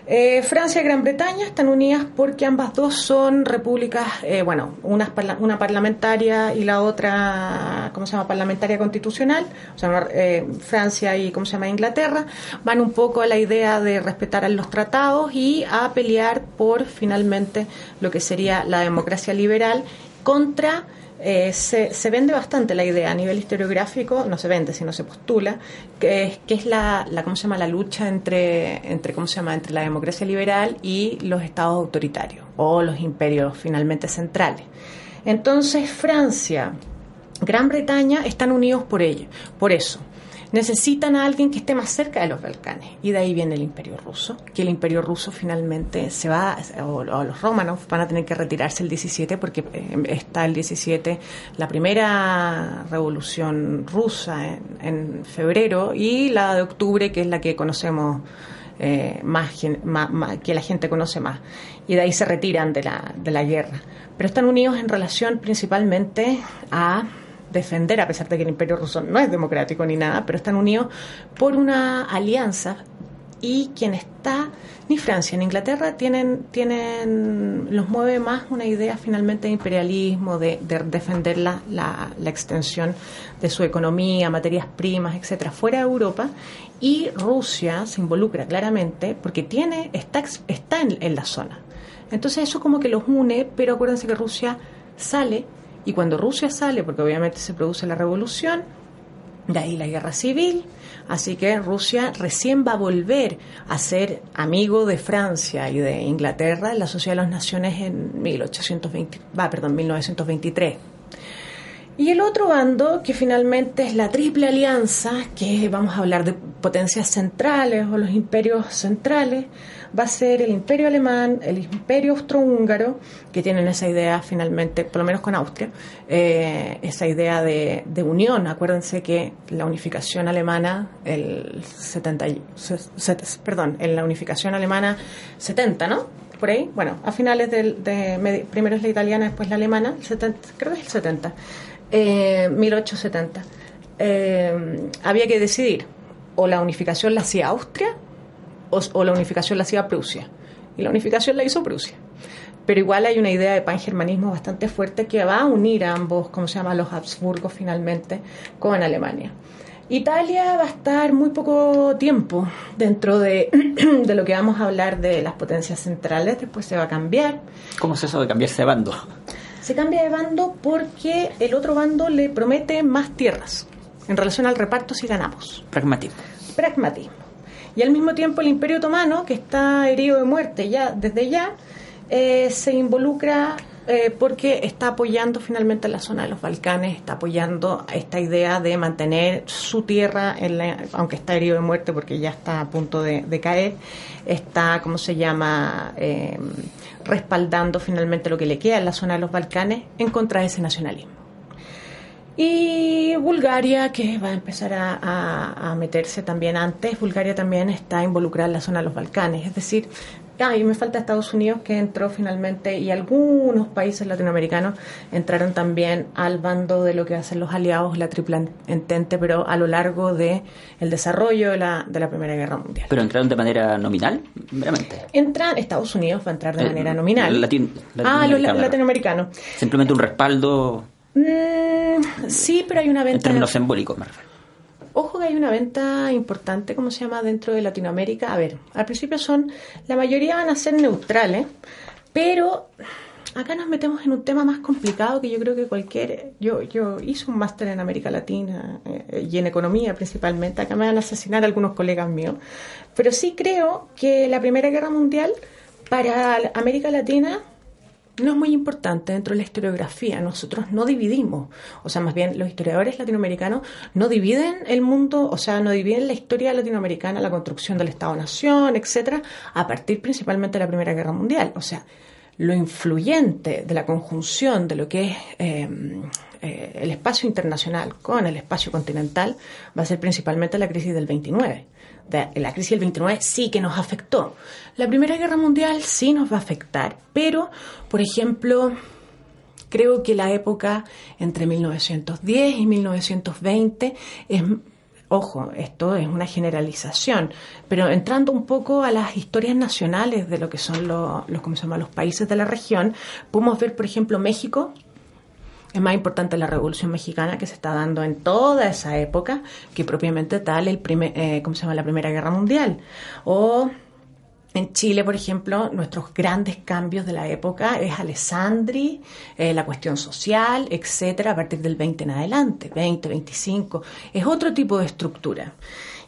Eh, Francia y Gran Bretaña están unidas porque ambas dos son repúblicas, eh, bueno, una, una parlamentaria y la otra, ¿cómo se llama?, parlamentaria constitucional, o sea, eh, Francia y, ¿cómo se llama?, Inglaterra, van un poco a la idea de respetar los tratados y a pelear por finalmente lo que sería la democracia liberal contra eh, se, se, vende bastante la idea a nivel historiográfico, no se vende, sino se postula, que es, que es la, la, ¿cómo se llama? la lucha entre, entre, ¿cómo se llama? entre la democracia liberal y los estados autoritarios o los imperios finalmente centrales. Entonces Francia, Gran Bretaña están unidos por ello, por eso necesitan a alguien que esté más cerca de los Balcanes. Y de ahí viene el imperio ruso, que el imperio ruso finalmente se va, o, los romanos van a tener que retirarse el 17 porque eh, está el 17, la primera revolución rusa en, febrero y la de octubre, que es la que conocemos. Eh, más, que la gente conoce más y de ahí se retiran de la, de la guerra pero están unidos en relación principalmente a defender, a pesar de que el imperio ruso no es democrático ni nada, pero están unidos por una alianza y quien está, ni Francia ni Inglaterra tienen, tienen, los mueve más una idea finalmente de imperialismo, de, defender la, la, extensión de su economía, materias primas, etcétera, fuera de Europa, y Rusia se involucra claramente porque tiene, está, está en, en la zona. Entonces eso como que los une, pero acuérdense que Rusia sale y cuando Rusia sale, porque obviamente se produce la revolución, de ahí la guerra civil, así que Rusia recién va a volver a ser amigo de Francia y de Inglaterra en la Sociedad de las Naciones en 1820, va, perdón, 1923. Y el otro bando, que finalmente es la Triple Alianza, que vamos a hablar de potencias centrales o los imperios centrales, va a ser el imperio alemán, el imperio austrohúngaro, que tienen esa idea finalmente, por lo menos con Austria, eh, esa idea de, unión. Acuérdense que la unificación alemana, el 70, perdón, en la unificación alemana 70, ¿no? Por ahí, bueno, a finales de, primero es la italiana, después la alemana, 70, creo que es el 70, eh, 1870. Eh, había que decidir o la unificación la hacía Austria o, la unificación la hacía Prusia. Y la unificación la hizo Prusia. Pero igual hay una idea de pangermanismo bastante fuerte que va a unir a ambos, como se llama, los Habsburgos finalmente, con Alemania. Italia va a estar muy poco tiempo dentro de, de, lo que vamos a hablar de las potencias centrales, después se va a cambiar. ¿Cómo es eso de cambiarse de bando? Se cambia de bando porque el otro bando le promete más tierras en relación al reparto si ganamos. Pragmatismo. Pragmatismo. Y al mismo tiempo el Imperio Otomano, que está herido de muerte ya desde ya, eh, se involucra eh, porque está apoyando finalmente la zona de los Balcanes, está apoyando esta idea de mantener su tierra, en aunque está herido de muerte porque ya está a punto de, caer, está, ¿cómo se llama?, eh, respaldando finalmente lo que le queda en la zona de los Balcanes en contra de ese nacionalismo. Y Bulgaria, que va a empezar a, meterse también antes, Bulgaria también está involucrada en la zona de los Balcanes. Es decir, Ah, y me falta Estados Unidos que entró finalmente y algunos países latinoamericanos entraron también al bando de lo que hacen los aliados, la triple entente, pero a lo largo de el desarrollo de la, de la Primera Guerra Mundial. ¿Pero entraron de manera nominal? Meramente. Entran, Estados Unidos va a entrar de Eh, manera nominal. latin- ah, los la- latinoamericano. latinoamericanos. Simplemente un respaldo Mm, sí, pero hay una en venta. términos simbólicos, me refiero. Ojo que hay una venta importante, ¿cómo se llama?, dentro de Latinoamérica. A ver, al principio son, la mayoría van a ser neutrales, pero acá nos metemos en un tema más complicado que yo creo que cualquier, yo, yo hice un máster en América Latina eh, y en economía principalmente, acá me van a asesinar algunos colegas míos, pero sí creo que la Primera Guerra Mundial para América Latina no es muy importante dentro de la historiografía. Nosotros no dividimos, o sea, más bien los historiadores latinoamericanos no dividen el mundo, o sea, no dividen la historia latinoamericana, la construcción del Estado-Nación, etcétera, a partir principalmente de la Primera Guerra Mundial. O sea, lo influyente de la conjunción de lo que es eh, eh, el espacio internacional con el espacio continental va a ser principalmente la crisis del 29. La crisis del 29 sí que nos afectó. La Primera Guerra Mundial sí nos va a afectar, pero, por ejemplo, creo que la época entre 1910 y 1920 es Ojo, esto es una generalización, pero entrando un poco a las historias nacionales de lo que son los, los, ¿cómo se llama? los países de la región, podemos ver, por ejemplo, México, es más importante la Revolución Mexicana que se está dando en toda esa época que propiamente tal el primer, eh, ¿cómo se llama? la Primera Guerra Mundial. O en Chile, por ejemplo, nuestros grandes cambios de la época es Alessandri, eh, la cuestión social, etcétera, a partir del 20 en adelante, 20, 25, es otro tipo de estructura.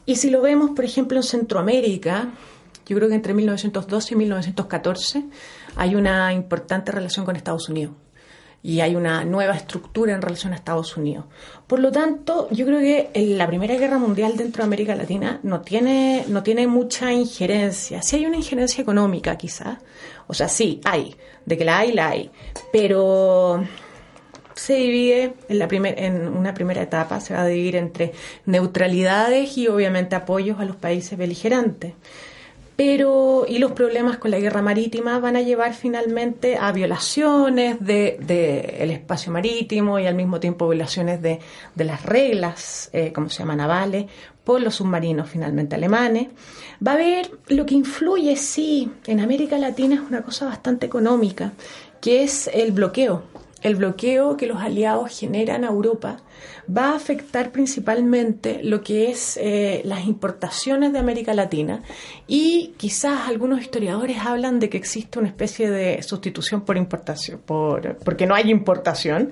Y si lo vemos, por ejemplo, en Centroamérica, yo creo que entre 1912 y 1914 hay una importante relación con Estados Unidos y hay una nueva estructura en relación a Estados Unidos. Por lo tanto, yo creo que la Primera Guerra Mundial dentro de América Latina no tiene, no tiene mucha injerencia. Sí hay una injerencia económica, quizás. O sea, sí, hay. De que la hay, la hay. Pero se divide en, la primer, en una primera etapa, se va a dividir entre neutralidades y obviamente apoyos a los países beligerantes pero y los problemas con la guerra marítima van a llevar finalmente a violaciones del de, el espacio marítimo y al mismo tiempo violaciones de, de las reglas, eh, como se llama, navales, por los submarinos finalmente alemanes. Va a haber lo que influye, sí, en América Latina es una cosa bastante económica, que es el bloqueo. El bloqueo que los aliados generan a Europa va a afectar principalmente lo que es eh, las importaciones de América Latina y quizás algunos historiadores hablan de que existe una especie de sustitución por importación, por, porque no hay importación,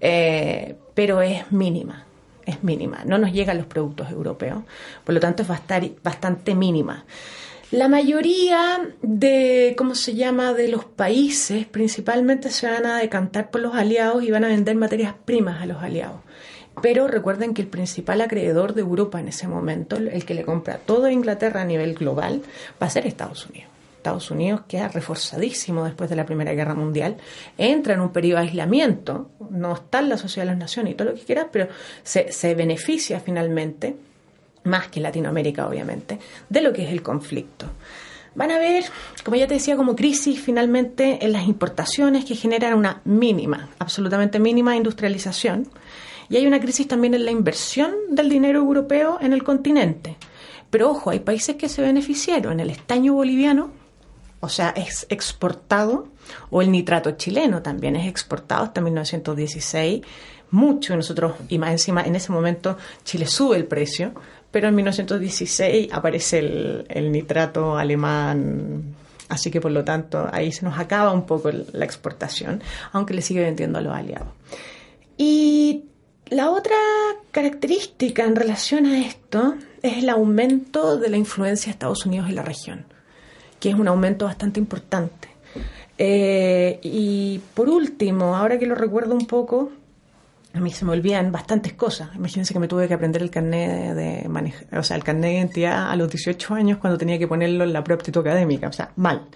eh, pero es mínima, es mínima, no nos llegan los productos europeos, por lo tanto es bastante, bastante mínima. La mayoría de, ¿cómo se llama?, de los países principalmente se van a decantar por los aliados y van a vender materias primas a los aliados. Pero recuerden que el principal acreedor de Europa en ese momento, el que le compra todo Inglaterra a nivel global, va a ser Estados Unidos. Estados Unidos queda reforzadísimo después de la Primera Guerra Mundial, entra en un periodo de aislamiento, no está en la Sociedad de las Naciones y todo lo que quieras, pero se, se beneficia finalmente, más que Latinoamérica obviamente, de lo que es el conflicto. Van a ver, como ya te decía, como crisis finalmente en las importaciones que generan una mínima, absolutamente mínima industrialización. Y hay una crisis también en la inversión del dinero europeo en el continente. Pero ojo, hay países que se beneficiaron. El estaño boliviano, o sea, es exportado, o el nitrato chileno también es exportado hasta 1916, mucho. Nosotros, y más encima, en ese momento Chile sube el precio, pero en 1916 aparece el, nitrato alemán Así que por lo tanto ahí se nos acaba un poco la exportación, aunque le sigue vendiendo a los aliados. Y la otra característica en relación a esto es el aumento de la influencia de Estados Unidos en la región, que es un aumento bastante importante. Eh, y por último, ahora que lo recuerdo un poco, a mí se me olvidan bastantes cosas. Imagínense que me tuve que aprender el carnet de manejar, o sea, el carnet de identidad a los 18 años cuando tenía que ponerlo en la prueba aptitud académica, o sea, mal.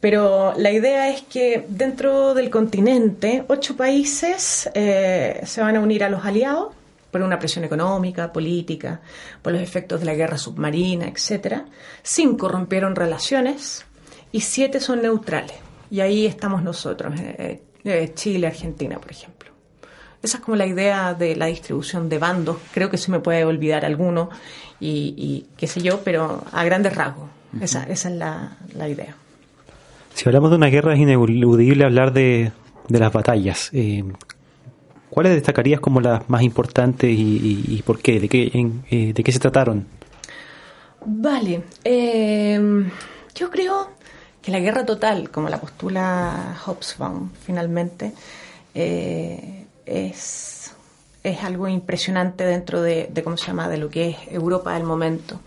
Pero la idea es que dentro del continente, ocho países eh, se van a unir a los aliados por una presión económica, política, por los efectos de la guerra submarina, etcétera. Cinco rompieron relaciones y siete son neutrales. Y ahí estamos nosotros, eh, eh, Chile, Argentina, por ejemplo. Esa es como la idea de la distribución de bandos. Creo que se me puede olvidar alguno y, qué sé yo, pero a grandes rasgos. esa, esa es la, la, idea. Si hablamos de una guerra es ineludible hablar de, de las batallas. Eh, ¿Cuáles destacarías como las más importantes y, por qué? ¿De qué, eh, ¿De qué se trataron? Vale. Eh, yo creo que la guerra total, como la postula Hobsbawm finalmente, eh, es, es algo impresionante dentro de, de, ¿cómo se llama?, de lo que es Europa del momento.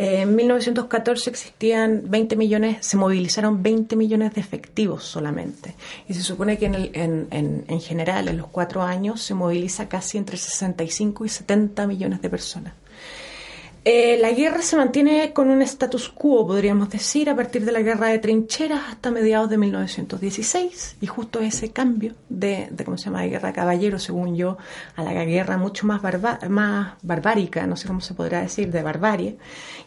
En 1914 existían 20 millones, se movilizaron 20 millones de efectivos solamente. Y se supone que en, el, en, en, en, general, en los cuatro años, se moviliza casi entre 65 y 70 millones de personas. Eh, la guerra se mantiene con un status quo, podríamos decir, a partir de la guerra de trincheras hasta mediados de 1916. Y justo ese cambio de, ¿cómo se llama?, de guerra de caballeros, según yo, a la guerra mucho más, más barbárica, no sé cómo se podrá decir, de barbarie.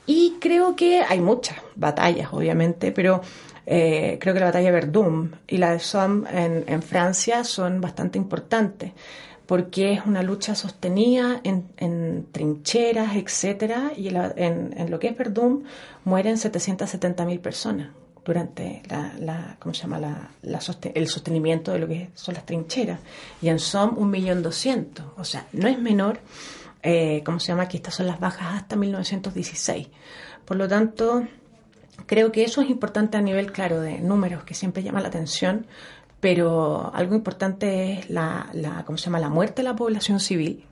Y creo que hay muchas batallas, obviamente, pero eh, creo que la batalla de Verdun y la de Somme en Francia son bastante importantes porque es una lucha sostenida en, trincheras, etcétera, y en, lo que es Verdún mueren 770.000 personas durante la, ¿cómo se llama? La, el sostenimiento de lo que son las trincheras, y en Somme 1.200.000, o sea, no es menor, eh, ¿cómo se llama? Que estas son las bajas hasta 1916. Por lo tanto, creo que eso es importante a nivel, claro, de números, que siempre llama la atención, pero algo importante es la, la, ¿cómo se llama? la muerte de la población civil.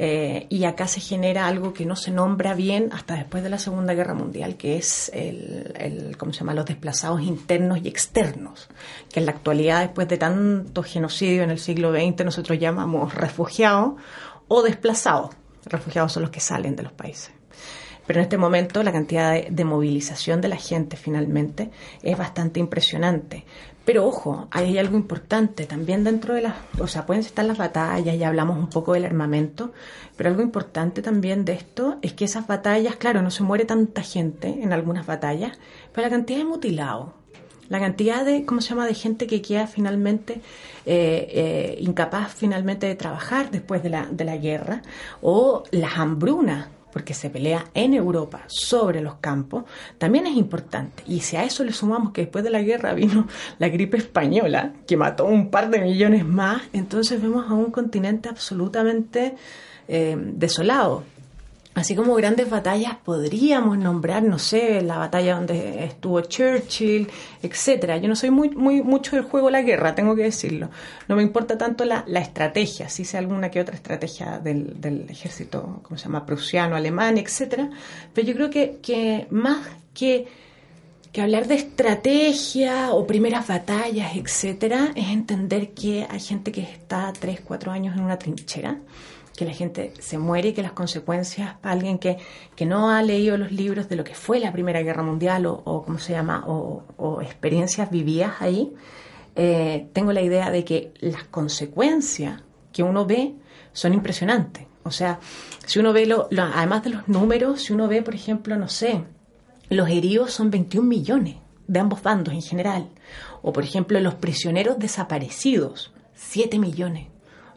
Eh, y acá se genera algo que no se nombra bien hasta después de la Segunda Guerra Mundial, que es el, ¿cómo se llama? los desplazados internos y externos, que en la actualidad, después de tanto genocidio en el siglo XX, nosotros llamamos refugiados o desplazados. Refugiados son los que salen de los países. Pero en este momento la cantidad de, movilización de la gente finalmente es bastante impresionante. Pero ojo, hay algo importante también dentro de las, o sea, pueden estar las batallas, ya hablamos un poco del armamento, pero algo importante también de esto es que esas batallas, claro, no se muere tanta gente en algunas batallas, pero la cantidad de mutilados, la cantidad de, ¿cómo se llama?, de gente que queda finalmente eh, eh, incapaz finalmente de trabajar después de la, de la guerra, o las hambrunas porque se pelea en Europa sobre los campos, también es importante. Y si a eso le sumamos que después de la guerra vino la gripe española, que mató un par de millones más, entonces vemos a un continente absolutamente eh, desolado. Así como grandes batallas podríamos nombrar, no sé, la batalla donde estuvo Churchill, etcétera. Yo no soy muy, muy mucho del juego de la guerra, tengo que decirlo. No me importa tanto la, la estrategia, sí sé alguna que otra estrategia del, ejército, ¿cómo se llama? prusiano, alemán, etcétera. Pero yo creo que, que más que, que hablar de estrategia o primeras batallas, etcétera, es entender que hay gente que está tres, cuatro años en una trinchera que la gente se muere y que las consecuencias alguien que, que, no ha leído los libros de lo que fue la Primera Guerra Mundial o, o ¿cómo se llama? O, experiencias vividas ahí, eh, tengo la idea de que las consecuencias que uno ve son impresionantes. O sea, si uno ve, lo, lo, además de los números, si uno ve, por ejemplo, no sé, los heridos son 21 millones de ambos bandos en general. O, por ejemplo, los prisioneros desaparecidos, 7 millones.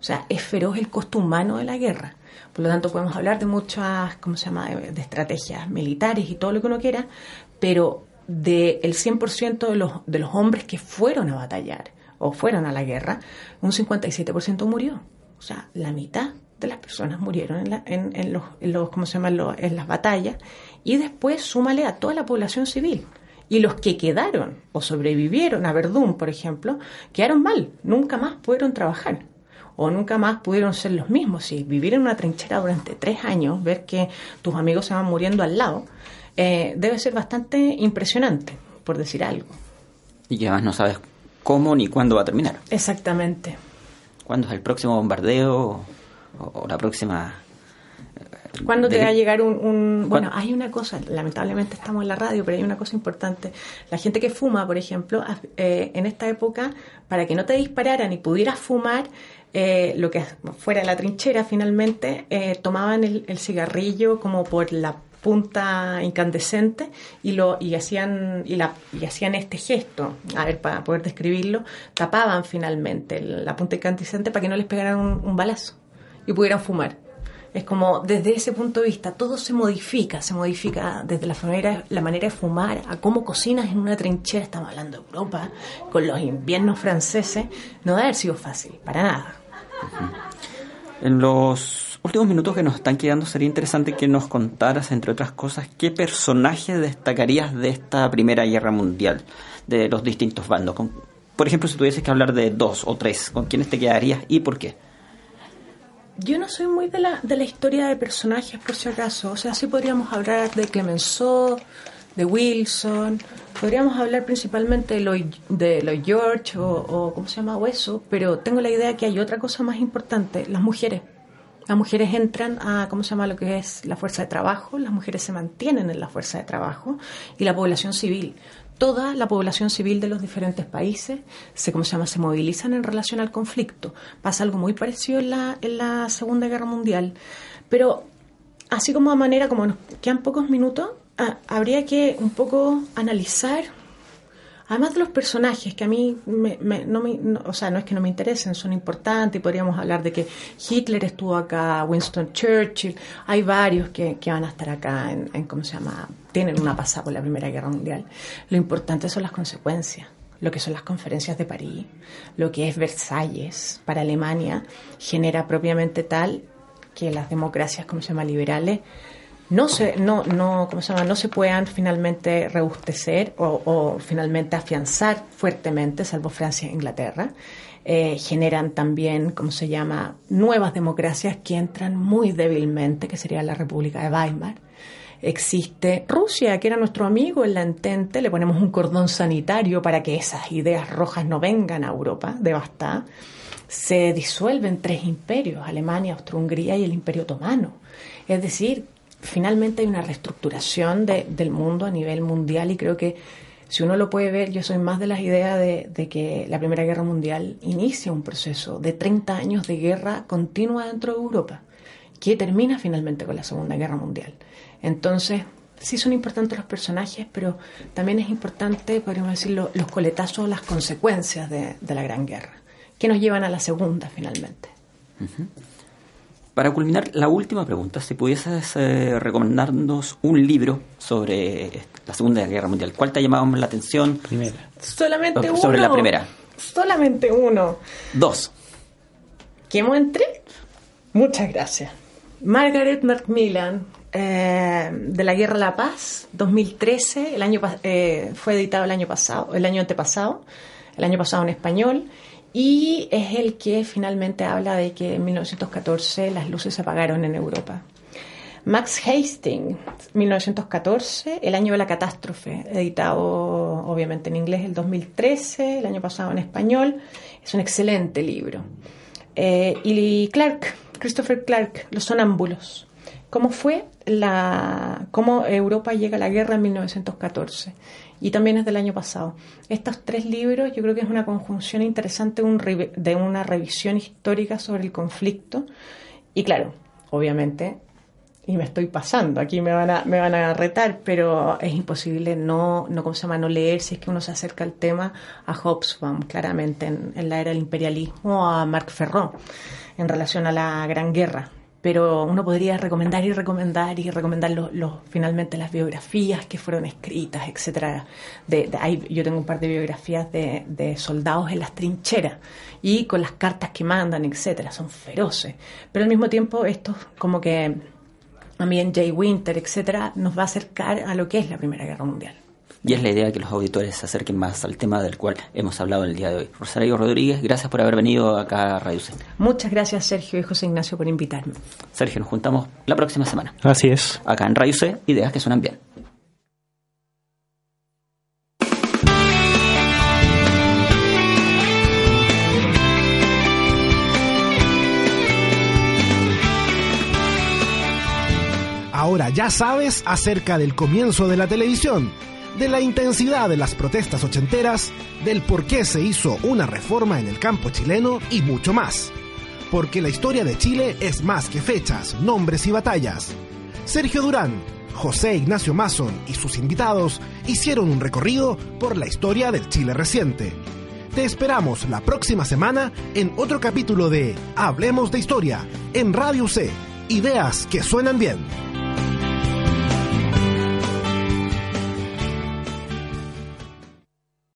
O sea, es feroz el costo humano de la guerra. Por lo tanto, podemos hablar de muchas, ¿cómo se llama?, de, de estrategias militares y todo lo que uno quiera, pero del de 100% de los, de los hombres que fueron a batallar o fueron a la guerra, un 57% murió. O sea, la mitad de las personas murieron en, la, en, en, los, en, los, ¿cómo se llama?, los, en las batallas. Y después súmale a toda la población civil. Y los que quedaron o sobrevivieron a Verdún, por ejemplo, quedaron mal, nunca más pudieron trabajar o nunca más pudieron ser los mismos. Si vivir en una trinchera durante tres años, ver que tus amigos se van muriendo al lado, eh, debe ser bastante impresionante, por decir algo. Y que además no sabes cómo ni cuándo va a terminar. Exactamente. ¿Cuándo es el próximo bombardeo o, o la próxima ¿Cuándo te va a llegar un, un, Bueno, hay una cosa, lamentablemente estamos en la radio, pero hay una cosa importante. La gente que fuma, por ejemplo, eh, en esta época, para que no te dispararan y pudieras fumar, eh, lo que fuera de la trinchera finalmente, eh, tomaban el, el cigarrillo como por la punta incandescente y lo y hacían y, la, y hacían este gesto a ver para poder describirlo tapaban finalmente la punta incandescente para que no les pegaran un, un balazo y pudieran fumar es como desde ese punto de vista todo se modifica se modifica desde la manera la manera de fumar a cómo cocinas en una trinchera estamos hablando de Europa con los inviernos franceses no debe haber sido fácil para nada En los últimos minutos que nos están quedando sería interesante que nos contaras, entre otras cosas, qué personaje destacarías de esta Primera Guerra Mundial, de los distintos bandos. Por ejemplo, si tuvieses que hablar de dos o tres, ¿con quiénes te quedarías y por qué? Yo no soy muy de la, de la historia de personajes, por si acaso. O sea, sí podríamos hablar de Clemenceau, de Wilson, podríamos hablar principalmente de Lloyd, de Lloyd George o, o, ¿cómo se llama? O eso, pero tengo la idea que hay otra cosa más importante, las mujeres. Las mujeres entran a, ¿cómo se llama? Lo que es la fuerza de trabajo, las mujeres se mantienen en la fuerza de trabajo y la población civil. Toda la población civil de los diferentes países se, ¿cómo se llama? Se movilizan en relación al conflicto. Pasa algo muy parecido en la, en la Segunda Guerra Mundial. Pero así como a manera, como nos quedan pocos minutos, ah, habría que un poco analizar, además de los personajes que a mí, me, me- no me, o sea, no es que no me interesen, son importantes, y podríamos hablar de que Hitler estuvo acá, Winston Churchill, hay varios que, que van a estar acá en, en, ¿cómo se llama? Tienen una pasada por la Primera Guerra Mundial. Lo importante son las consecuencias lo que son las conferencias de París, lo que es Versalles para Alemania, genera propiamente tal que las democracias, como se llama, liberales, no se, no, no, ¿cómo se llama? no se puedan finalmente rebustecer o, o finalmente afianzar fuertemente, salvo Francia e Inglaterra. Eh, generan también, ¿cómo se llama?, nuevas democracias que entran muy débilmente, que sería la República de Weimar. Existe Rusia, que era nuestro amigo en la entente, le ponemos un cordón sanitario para que esas ideas rojas no vengan a Europa, devastada. Se disuelven tres imperios, Alemania, Austro-Hungría y el Imperio Otomano. Es decir, finalmente hay una reestructuración de- del mundo a nivel mundial y creo que si uno lo puede ver, yo soy más de las ideas de, que la Primera Guerra Mundial inicia un proceso de 30 años de guerra continua dentro de Europa, que termina finalmente con la Segunda Guerra Mundial. Entonces, sí son importantes los personajes, pero también es importante, podríamos decirlo, los coletazos, las consecuencias de, de la Gran Guerra, que nos llevan a la Segunda finalmente. Para culminar, la última pregunta, si pudieses eh, recomendarnos un libro sobre la Segunda Guerra Mundial, ¿cuál te ha llamado más la atención? Primera. Solamente Oh, uno. sobre la primera. Solamente uno. Dos. ¿Quién entre? Muchas gracias. Margaret Macmillan, eh, de la Guerra a la Paz, 2013, el año, eh, fue editado el año pasado, el año antepasado, el año pasado en español, y es el que finalmente habla de que en 1914 las luces se apagaron en Europa. Max Hastings, 1914, El año de la catástrofe, editado obviamente en inglés el 2013, el año pasado en español. Es un excelente libro. Eh, y Clark, Christopher Clark, Los sonámbulos. ¿Cómo fue la, cómo Europa llega a la guerra en 1914? Y también es del año pasado. Estos tres libros yo creo que es una conjunción interesante un de una revisión histórica sobre el conflicto. Y claro, obviamente y me estoy pasando, aquí me van a, me van a retar, pero es imposible no, no, ¿cómo se llama? no leer si es que uno se acerca al tema a Hobsbawm, claramente en, en la era del imperialismo, a Marc Ferrand, en relación a la Gran Guerra. Pero uno podría recomendar y recomendar y recomendar los, finalmente las biografías que fueron escritas, etcétera. De, de- hay- yo tengo un par de biografías de, soldados en las trincheras y con las cartas que mandan, etcétera. Son feroces. Pero al mismo tiempo, esto como que también Jay Winter, etcétera, nos va a acercar a lo que es la Primera Guerra Mundial. Y es la idea que los auditores se acerquen más al tema del cual hemos hablado el día de hoy. Rosario Rodríguez, gracias por haber venido acá a Radio C. Muchas gracias, Sergio y José Ignacio, por invitarme. Sergio, nos juntamos la próxima semana. Así es. Acá en Radio C, ideas que suenan bien. Ahora ya sabes acerca del comienzo de la televisión, de la intensidad de las protestas ochenteras, del por qué se hizo una reforma en el campo chileno y mucho más. porque la historia de Chile es más que fechas, nombres y batallas. Sergio Durán, José Ignacio Mason y sus invitados hicieron un recorrido por la historia del Chile reciente. Te esperamos la próxima semana en otro capítulo de Hablemos de Historia en Radio C. Ideas que suenan bien.